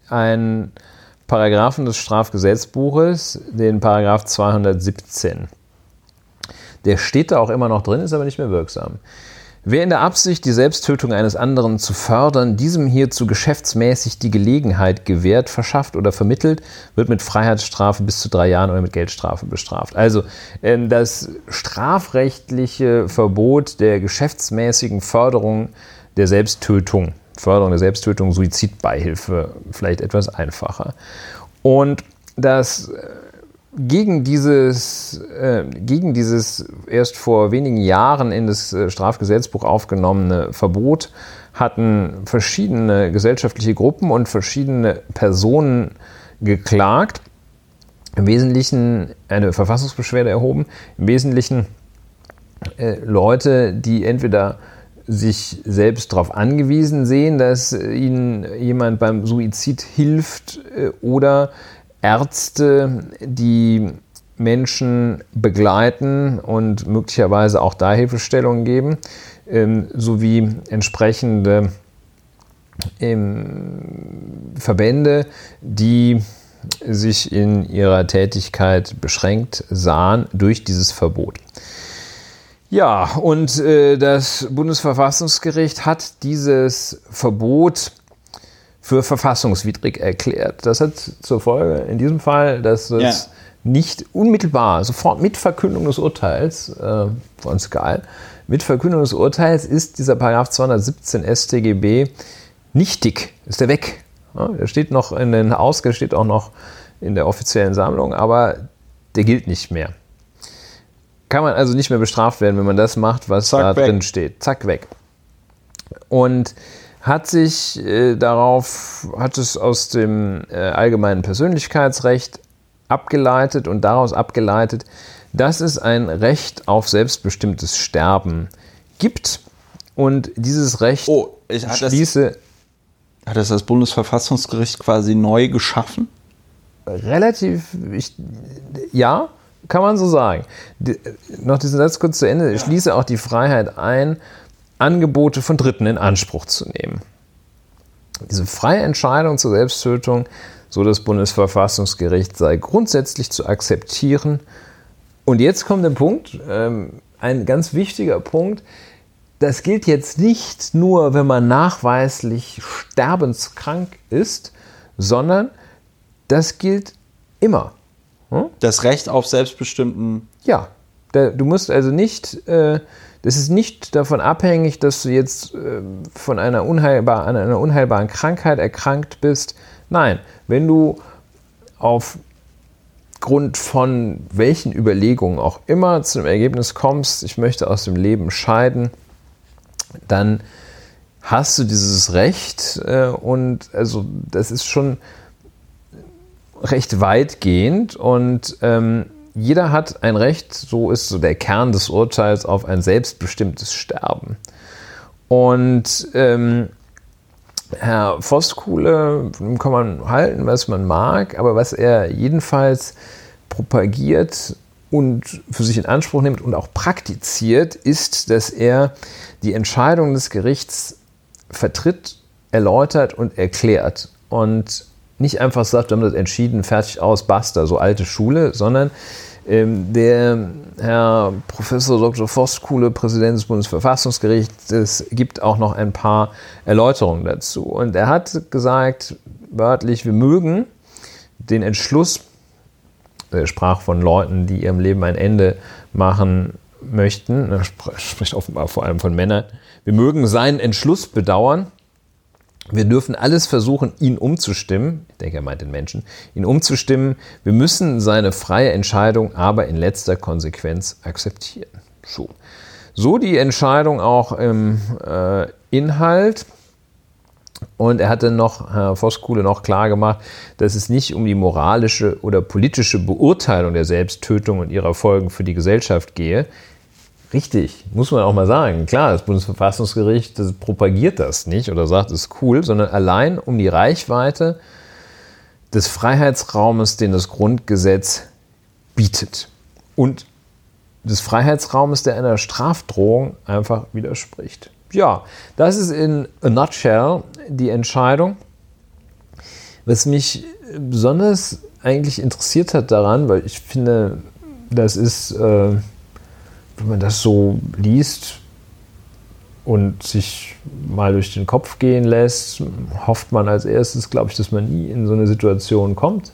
einen Paragraphen des Strafgesetzbuches, den Paragraph 217. Der steht da auch immer noch drin, ist aber nicht mehr wirksam. Wer in der Absicht, die Selbsttötung eines anderen zu fördern, diesem hierzu geschäftsmäßig die Gelegenheit gewährt, verschafft oder vermittelt, wird mit Freiheitsstrafe bis zu drei Jahren oder mit Geldstrafe bestraft. Also ähm, das strafrechtliche Verbot der geschäftsmäßigen Förderung der Selbsttötung, Förderung der Selbsttötung, Suizidbeihilfe, vielleicht etwas einfacher. Und das gegen dieses, äh, gegen dieses erst vor wenigen Jahren in das äh, Strafgesetzbuch aufgenommene Verbot hatten verschiedene gesellschaftliche Gruppen und verschiedene Personen geklagt. Im Wesentlichen eine Verfassungsbeschwerde erhoben. Im Wesentlichen äh, Leute, die entweder sich selbst darauf angewiesen sehen, dass ihnen jemand beim Suizid hilft äh, oder Ärzte, die Menschen begleiten und möglicherweise auch da Hilfestellungen geben, ähm, sowie entsprechende ähm, Verbände, die sich in ihrer Tätigkeit beschränkt sahen durch dieses Verbot. Ja, und äh, das Bundesverfassungsgericht hat dieses Verbot für verfassungswidrig erklärt. Das hat zur Folge in diesem Fall, dass es Ja. nicht unmittelbar, sofort mit Verkündung des Urteils, äh, uns egal, mit Verkündung des Urteils ist dieser Paragraph 217 StGB nichtig, ist der weg. Ja, der steht noch in den Ausgaben, steht auch noch in der offiziellen Sammlung, aber der gilt nicht mehr. Kann man also nicht mehr bestraft werden, wenn man das macht, was Zack, da weg. drin steht. Zack, weg. Und hat sich äh, darauf, hat es aus dem äh, allgemeinen Persönlichkeitsrecht abgeleitet und daraus abgeleitet, dass es ein Recht auf selbstbestimmtes Sterben gibt. Und dieses Recht oh, ich, hat schließe. Das, hat das das Bundesverfassungsgericht quasi neu geschaffen? Relativ, ich, ja, kann man so sagen. Die, noch diesen Satz kurz zu Ende. Ich schließe auch die Freiheit ein, Angebote von Dritten in Anspruch zu nehmen. Diese freie Entscheidung zur Selbsttötung, so das Bundesverfassungsgericht, sei grundsätzlich zu akzeptieren. Und jetzt kommt der Punkt, ähm, ein ganz wichtiger Punkt. Das gilt jetzt nicht nur, wenn man nachweislich sterbenskrank ist, sondern das gilt immer. Hm? Das Recht auf selbstbestimmten. Ja, du musst also nicht, äh, das ist nicht davon abhängig, dass du jetzt äh, von einer, unheilbar, an einer unheilbaren Krankheit erkrankt bist. Nein, wenn du aufgrund von welchen Überlegungen auch immer zu dem Ergebnis kommst, ich möchte aus dem Leben scheiden, dann hast du dieses Recht äh, und also das ist schon recht weitgehend und ähm, jeder hat ein Recht, so ist so der Kern des Urteils, auf ein selbstbestimmtes Sterben. Und ähm, Herr Voskuhle, kann man halten, was man mag, aber was er jedenfalls propagiert und für sich in Anspruch nimmt und auch praktiziert, ist, dass er die Entscheidung des Gerichts vertritt, erläutert und erklärt. Und nicht einfach sagt, wir haben das entschieden, fertig aus, basta, so alte Schule, sondern ähm, der Herr Professor Dr. Voskuhle, Präsident des Bundesverfassungsgerichts, gibt auch noch ein paar Erläuterungen dazu. Und er hat gesagt, wörtlich, wir mögen den Entschluss, er sprach von Leuten, die ihrem Leben ein Ende machen möchten, er spricht offenbar vor allem von Männern, wir mögen seinen Entschluss bedauern, wir dürfen alles versuchen, ihn umzustimmen. Ich denke, er meint den Menschen. Ihn umzustimmen. Wir müssen seine freie Entscheidung aber in letzter Konsequenz akzeptieren. So, so die Entscheidung auch im äh, Inhalt. Und er hatte noch, Herr Voskuhle, noch klar gemacht, dass es nicht um die moralische oder politische Beurteilung der Selbsttötung und ihrer Folgen für die Gesellschaft gehe. Richtig, muss man auch mal sagen. Klar, das Bundesverfassungsgericht das propagiert das nicht oder sagt, es ist cool, sondern allein um die Reichweite des Freiheitsraumes, den das Grundgesetz bietet. Und des Freiheitsraumes, der einer Strafdrohung einfach widerspricht. Ja, das ist in a nutshell die Entscheidung. Was mich besonders eigentlich interessiert hat daran, weil ich finde, das ist. Äh, wenn man das so liest und sich mal durch den Kopf gehen lässt, hofft man als erstes, glaube ich, dass man nie in so eine Situation kommt.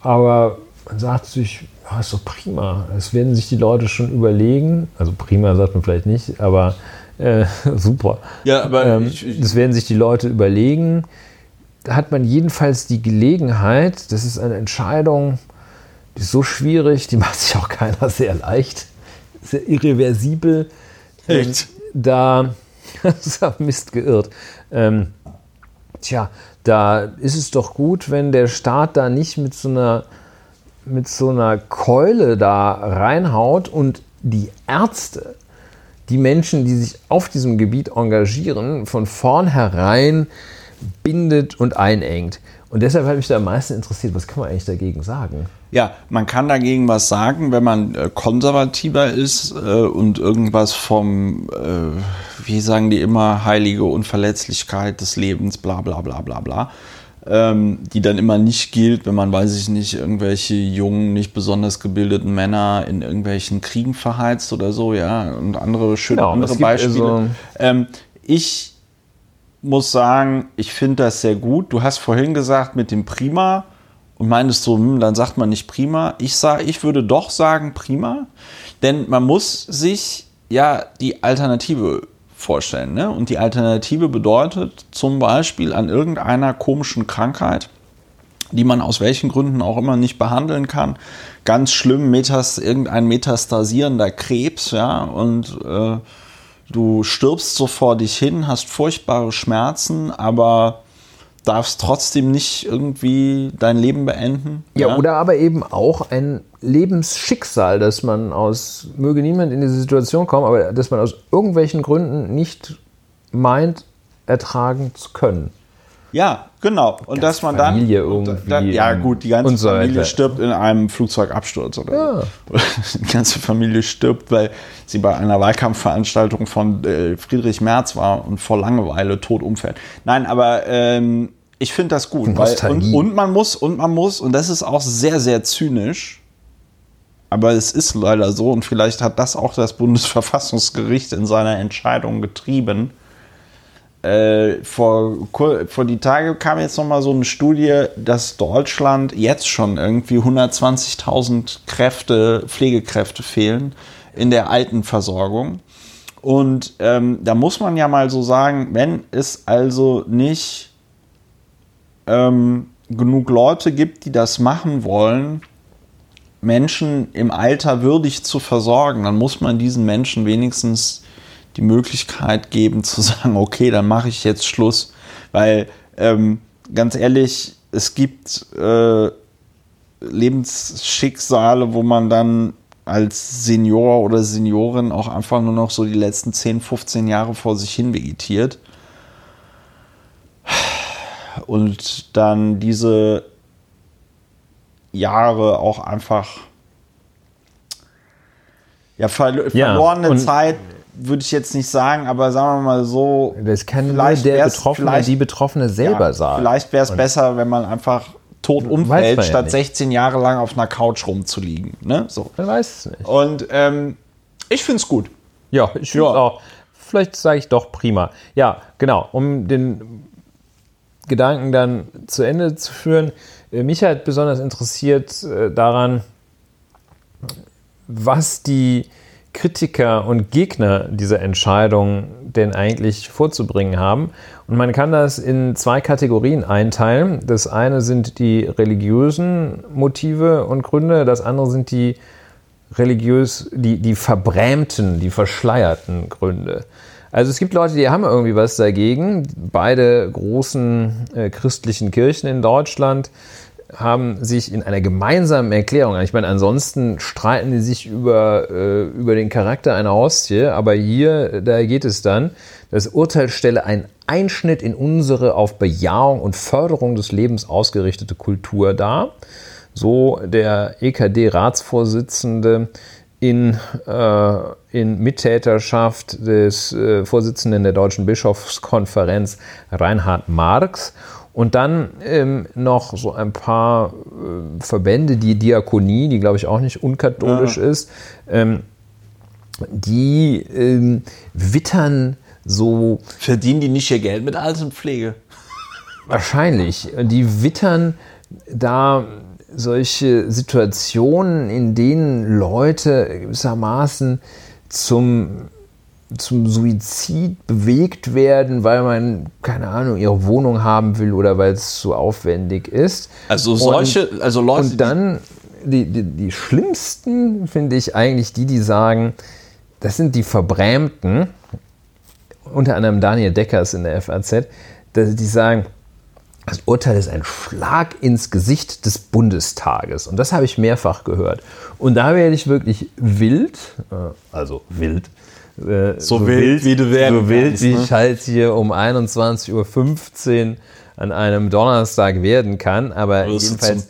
Aber man sagt sich, ja, ist doch prima. Das werden sich die Leute schon überlegen. Also prima sagt man vielleicht nicht, aber äh, super. Ja, aber ähm, ich, ich, das werden sich die Leute überlegen. Da hat man jedenfalls die Gelegenheit, das ist eine Entscheidung, die ist so schwierig, die macht sich auch keiner sehr leicht. Sehr irreversibel. Echt? Da, das ist Mist geirrt. Ähm, tja, da ist es doch gut, wenn der Staat da nicht mit so einer, mit so einer Keule da reinhaut und die Ärzte, die Menschen, die sich auf diesem Gebiet engagieren, von vornherein bindet und einengt. Und deshalb hat mich da am meisten interessiert, was kann man eigentlich dagegen sagen? Ja, man kann dagegen was sagen, wenn man äh, konservativer ist äh, und irgendwas vom, äh, wie sagen die immer, heilige Unverletzlichkeit des Lebens, bla bla bla bla bla, ähm, die dann immer nicht gilt, wenn man, weiß ich nicht, irgendwelche jungen, nicht besonders gebildeten Männer in irgendwelchen Kriegen verheizt oder so, ja, und andere schöne genau, andere Beispiele. Also ähm, ich muss sagen, ich finde das sehr gut. Du hast vorhin gesagt, mit dem Prima und meintest so, hm, dann sagt man nicht prima. Ich sage, ich würde doch sagen prima, denn man muss sich ja die Alternative vorstellen. Ne? Und die Alternative bedeutet zum Beispiel an irgendeiner komischen Krankheit, die man aus welchen Gründen auch immer nicht behandeln kann, ganz schlimm Metas, irgendein metastasierender Krebs, ja, und äh, du stirbst so vor dich hin, hast furchtbare Schmerzen, aber darfst trotzdem nicht irgendwie dein Leben beenden. Ja, ja, oder aber eben auch ein Lebensschicksal, dass man aus, möge niemand in diese Situation kommen, aber dass man aus irgendwelchen Gründen nicht meint, ertragen zu können. Ja, genau. Und dass man dann, Familie irgendwie dann. Ja, gut, die ganze so Familie stirbt in einem Flugzeugabsturz oder Ja. so. Die ganze Familie stirbt, weil sie bei einer Wahlkampfveranstaltung von äh, Friedrich Merz war und vor Langeweile tot umfällt. Nein, aber ähm, ich finde das gut. Weil, und, und man muss, und man muss, und das ist auch sehr, sehr zynisch, aber es ist leider so, und vielleicht hat das auch das Bundesverfassungsgericht in seiner Entscheidung getrieben. Äh, vor, vor die Tage kam jetzt noch mal so eine Studie, dass Deutschland jetzt schon irgendwie 120.000 Kräfte, Pflegekräfte fehlen in der Altenversorgung. Und ähm, da muss man ja mal so sagen, wenn es also nicht ähm, genug Leute gibt, die das machen wollen, Menschen im Alter würdig zu versorgen, dann muss man diesen Menschen wenigstens die Möglichkeit geben zu sagen, okay, dann mache ich jetzt Schluss. Weil ähm, ganz ehrlich, es gibt äh, Lebensschicksale, wo man dann als Senior oder Seniorin auch einfach nur noch so die letzten 10, 15 Jahre vor sich hin vegetiert. Und dann diese Jahre auch einfach ja, verlo Ja, verlorene Zeit würde ich jetzt nicht sagen, aber sagen wir mal so, Das kann Vielleicht der Betroffene, vielleicht- die Betroffene selber ja, sagen. Vielleicht wäre es besser, wenn man einfach tot umfällt, ja statt nicht. 16 Jahre lang auf einer Couch rumzuliegen. Ne? So. Man weiß es nicht. Und ähm, ich finde es gut. Ja, ich finde Ja. auch. Vielleicht sage ich doch prima. Ja, genau. Um den Gedanken dann zu Ende zu führen. äh, Mich hat besonders interessiert äh, daran, was die Kritiker und Gegner dieser Entscheidung denn eigentlich vorzubringen haben. Und man kann das in zwei Kategorien einteilen. Das eine sind die religiösen Motive und Gründe, das andere sind die religiös, die, die verbrämten, die verschleierten Gründe. Also es gibt Leute, die haben irgendwie was dagegen. Beide großen äh, christlichen Kirchen in Deutschland haben sich in einer gemeinsamen Erklärung, ich meine, ansonsten streiten die sich über, äh, über den Charakter einer Hostie, aber hier, da geht es dann, das Urteil stelle einen Einschnitt in unsere auf Bejahung und Förderung des Lebens ausgerichtete Kultur dar. So der EKD-Ratsvorsitzende in, äh, in Mittäterschaft des äh, Vorsitzenden der Deutschen Bischofskonferenz Reinhard Marx. Und dann ähm, noch so ein paar äh, Verbände, die Diakonie, die glaube ich auch nicht unkatholisch ist, ähm, die ähm, wittern so Verdienen die nicht ihr Geld mit Altenpflege? Wahrscheinlich. Die wittern da solche Situationen, in denen Leute gewissermaßen zum, zum Suizid bewegt werden, weil man, keine Ahnung, ihre Wohnung haben will oder weil es zu aufwendig ist. Also solche, also Leute, Und dann die, die, die schlimmsten finde ich eigentlich die, die sagen, das sind die Verbrämten, unter anderem Daniel Deckers in der FAZ, dass die sagen, das Urteil ist ein Schlag ins Gesicht des Bundestages. Und das habe ich mehrfach gehört. Und da werde ich wirklich wild, äh, also wild, äh, So wild, wie du werden so wild, kannst, wie ne? ich halt hier um 21.15 Uhr an einem Donnerstag werden kann. Aber wirst jedenfalls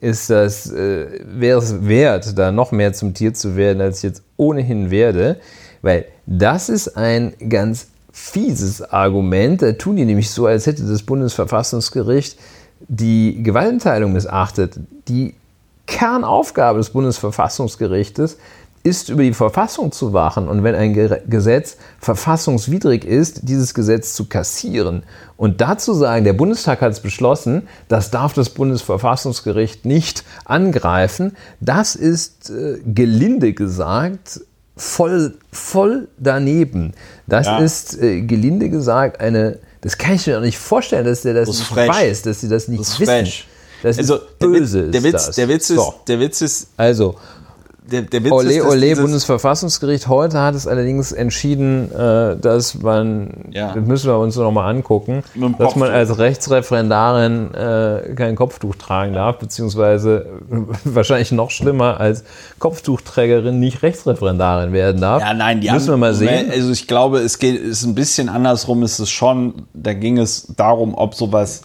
ist das, äh, wäre es wert, da noch mehr zum Tier zu werden, als ich jetzt ohnehin werde, weil das ist ein ganz fieses Argument. Da tun die nämlich so, als hätte das Bundesverfassungsgericht die Gewaltenteilung missachtet. Die Kernaufgabe des Bundesverfassungsgerichtes ist, über die Verfassung zu wachen und wenn ein Ge Gesetz verfassungswidrig ist, dieses Gesetz zu kassieren. Und dazu sagen, der Bundestag hat es beschlossen, das darf das Bundesverfassungsgericht nicht angreifen, das ist äh, gelinde gesagt voll, voll daneben. Das Ja. ist äh, gelinde gesagt eine, das kann ich mir doch nicht vorstellen, dass der das, Das ist nicht frech. weiß, dass sie das nicht Das ist wissen. frech. Das Also, ist der Witz- böse. der ist Witz, das. der Witz ist, So. der Witz ist, Also, der, der Witz Ole, ist, ole, Bundesverfassungsgericht heute hat es allerdings entschieden, äh, dass man, Ja. das müssen wir uns nochmal angucken, dass man als Rechtsreferendarin äh, kein Kopftuch tragen darf, beziehungsweise wahrscheinlich noch schlimmer als Kopftuchträgerin nicht Rechtsreferendarin werden darf. Ja, nein, die müssen wir mal sehen. Also ich glaube, es geht, ist ein bisschen andersrum. Ist es schon. Da ging es darum, ob sowas,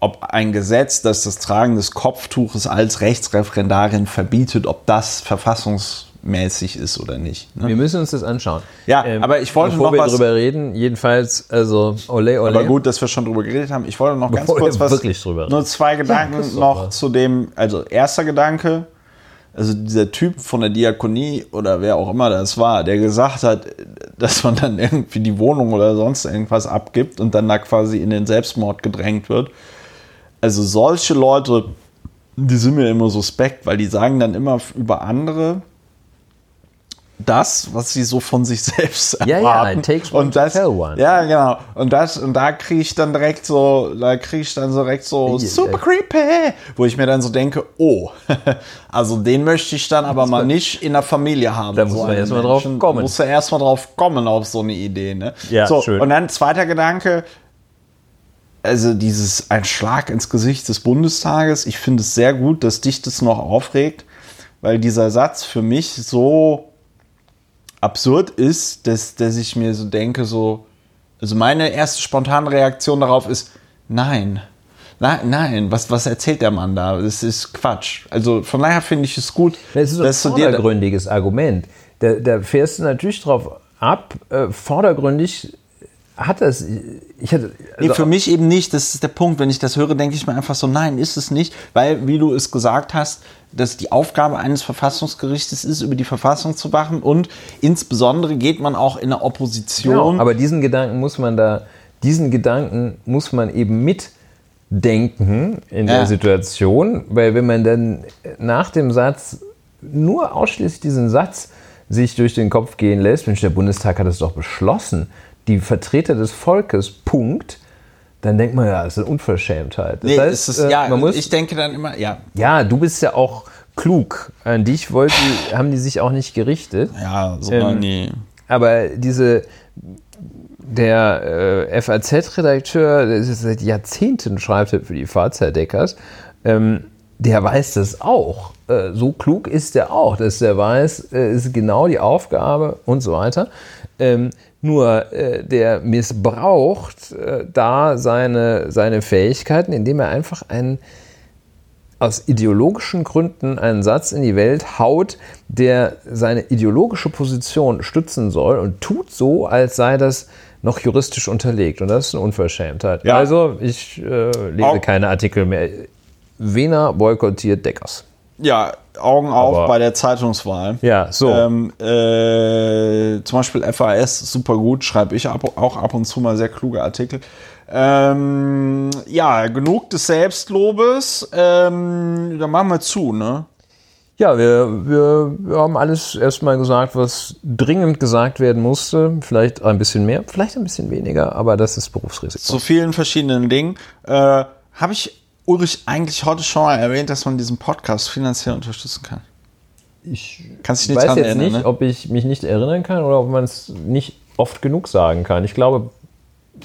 ob ein Gesetz, das das Tragen des Kopftuches als Rechtsreferendarin verbietet, ob das verfassungsmäßig ist oder nicht. Ne? Wir müssen uns das anschauen. Ja, aber ich wollte noch wir was- drüber reden, jedenfalls, also ole, ole. Aber gut, dass wir schon drüber geredet haben. Ich wollte noch ganz Bevor wir kurz was. wirklich drüber reden. Nur zwei Gedanken Christoph, noch was? zu dem. Also erster Gedanke. Also dieser Typ von der Diakonie oder wer auch immer das war, der gesagt hat, dass man dann irgendwie die Wohnung oder sonst irgendwas abgibt und dann da quasi in den Selbstmord gedrängt wird. Also solche Leute, die sind mir immer suspekt, weil die sagen dann immer über andere das, was sie so von sich selbst Ja, ja, erwarten. it takes one und to das, tell one. Ja, genau. Und das und da kriege ich dann direkt so, da kriege ich dann so direkt so Ja, super ja. creepy, wo ich mir dann so denke, oh, also den möchte ich dann aber mal nicht in der Familie haben. Da muss man einen erst mal drauf kommen. Muss er erst mal drauf kommen auf so eine Idee, ne? Ja, so, schön. Und dann zweiter Gedanke, also dieses ein Schlag ins Gesicht des Bundestages. Ich finde es sehr gut, dass dich das noch aufregt, weil dieser Satz für mich so absurd ist, dass, dass ich mir so denke, so, also meine erste spontane Reaktion darauf ist, nein. Nein, nein, was, was erzählt der Mann da? Das ist Quatsch. Also von daher finde ich es gut, Das ist so ein dass vordergründiges Argument. Da, da fährst du natürlich drauf ab. Äh, vordergründig hat das. Ich hatte, Nee, also, für mich eben nicht. Das ist der Punkt. Wenn ich das höre, denke ich mir einfach so, nein, ist es nicht. Weil, wie du es gesagt hast, dass die Aufgabe eines Verfassungsgerichtes ist, über die Verfassung zu wachen. Und insbesondere geht man auch in der Opposition. genau, aber diesen Gedanken muss man da, diesen Gedanken muss man eben mitdenken in Ja. der Situation, weil wenn man dann nach dem Satz nur ausschließlich diesen Satz sich durch den Kopf gehen lässt, Mensch, der Bundestag hat es doch beschlossen, die Vertreter des Volkes, Punkt, dann denkt man, ja, das ist eine Unverschämtheit. Das nee, heißt, ist es, äh, ja, man muss, ich denke dann immer, ja, ja, du bist ja auch klug. An dich wollten, haben die sich auch nicht gerichtet. ja, sondern Ähm, die. Aber diese, der äh, FAZ-Redakteur, der ist seit Jahrzehnten schreibt für die Fahrzeitdeckers, ähm, der weiß das auch. Äh, so klug ist der auch, dass der weiß, äh, ist genau die Aufgabe und so weiter. Ähm, nur äh, der missbraucht äh, da seine, seine Fähigkeiten, indem er einfach einen aus ideologischen Gründen einen Satz in die Welt haut, der seine ideologische Position stützen soll und tut so, als sei das noch juristisch unterlegt. Und das ist eine Unverschämtheit. Ja. Also, ich äh, lese Auch- keine Artikel mehr. Wiener boykottiert Deckers. Ja, Augen auf Aber- bei der Zeitungswahl. Ja, so. Ähm, äh, zum Beispiel FAS, super gut, schreibe ich ab, auch ab und zu mal sehr kluge Artikel. Ähm, ja, genug des Selbstlobes. Ähm, dann machen wir zu, ne? Ja, wir, wir, wir haben alles erstmal gesagt, was dringend gesagt werden musste. Vielleicht ein bisschen mehr, vielleicht ein bisschen weniger, aber das ist Berufsrisiko. Zu vielen verschiedenen Dingen. Äh, Habe ich Ulrich eigentlich heute schon mal erwähnt, dass man diesen Podcast finanziell unterstützen kann? Ich Kannst dich Ich nicht weiß jetzt erinnern, nicht, ne? ob ich mich nicht erinnern kann oder ob man es nicht oft genug sagen kann. Ich glaube,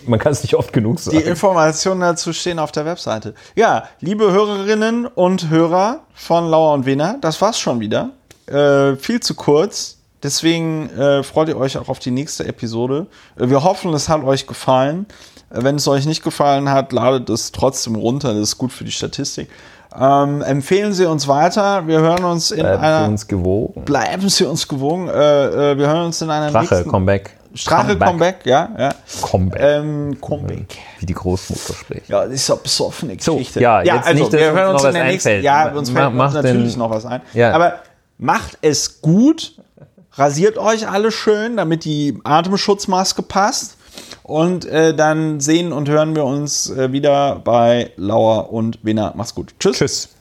man kann es nicht oft genug Die sagen. Informationen dazu stehen auf der Webseite. Ja, liebe Hörerinnen und Hörer von Lauer und Wiener, das war's schon wieder. Äh, viel zu kurz. Deswegen äh, freut ihr euch auch auf die nächste Episode. Äh, wir hoffen, es hat euch gefallen. Wenn es euch nicht gefallen hat, ladet es trotzdem runter. Das ist gut für die Statistik. Ähm, empfehlen Sie uns weiter. Wir hören uns in Bleiben einer. Sie uns gewogen. bleiben Sie uns gewogen. Äh, äh, wir hören uns in einer Strache, nächsten. Comeback. Strache, Comeback, ja, ja. Comeback. Ähm, Comeback. Wie die Großmutter spricht. Ja, das ist ja besoffene So, Geschichte. ja, jetzt nicht, dass wir uns hören uns noch in der nächsten. einfällt. Ja, uns fällt uns natürlich den- noch was ein. Ja. Aber macht es gut Rasiert euch alle schön, damit die Atemschutzmaske passt. Und äh, dann sehen und hören wir uns äh, wieder bei Lauer und Wiener. Mach's gut. Tschüss. Tschüss.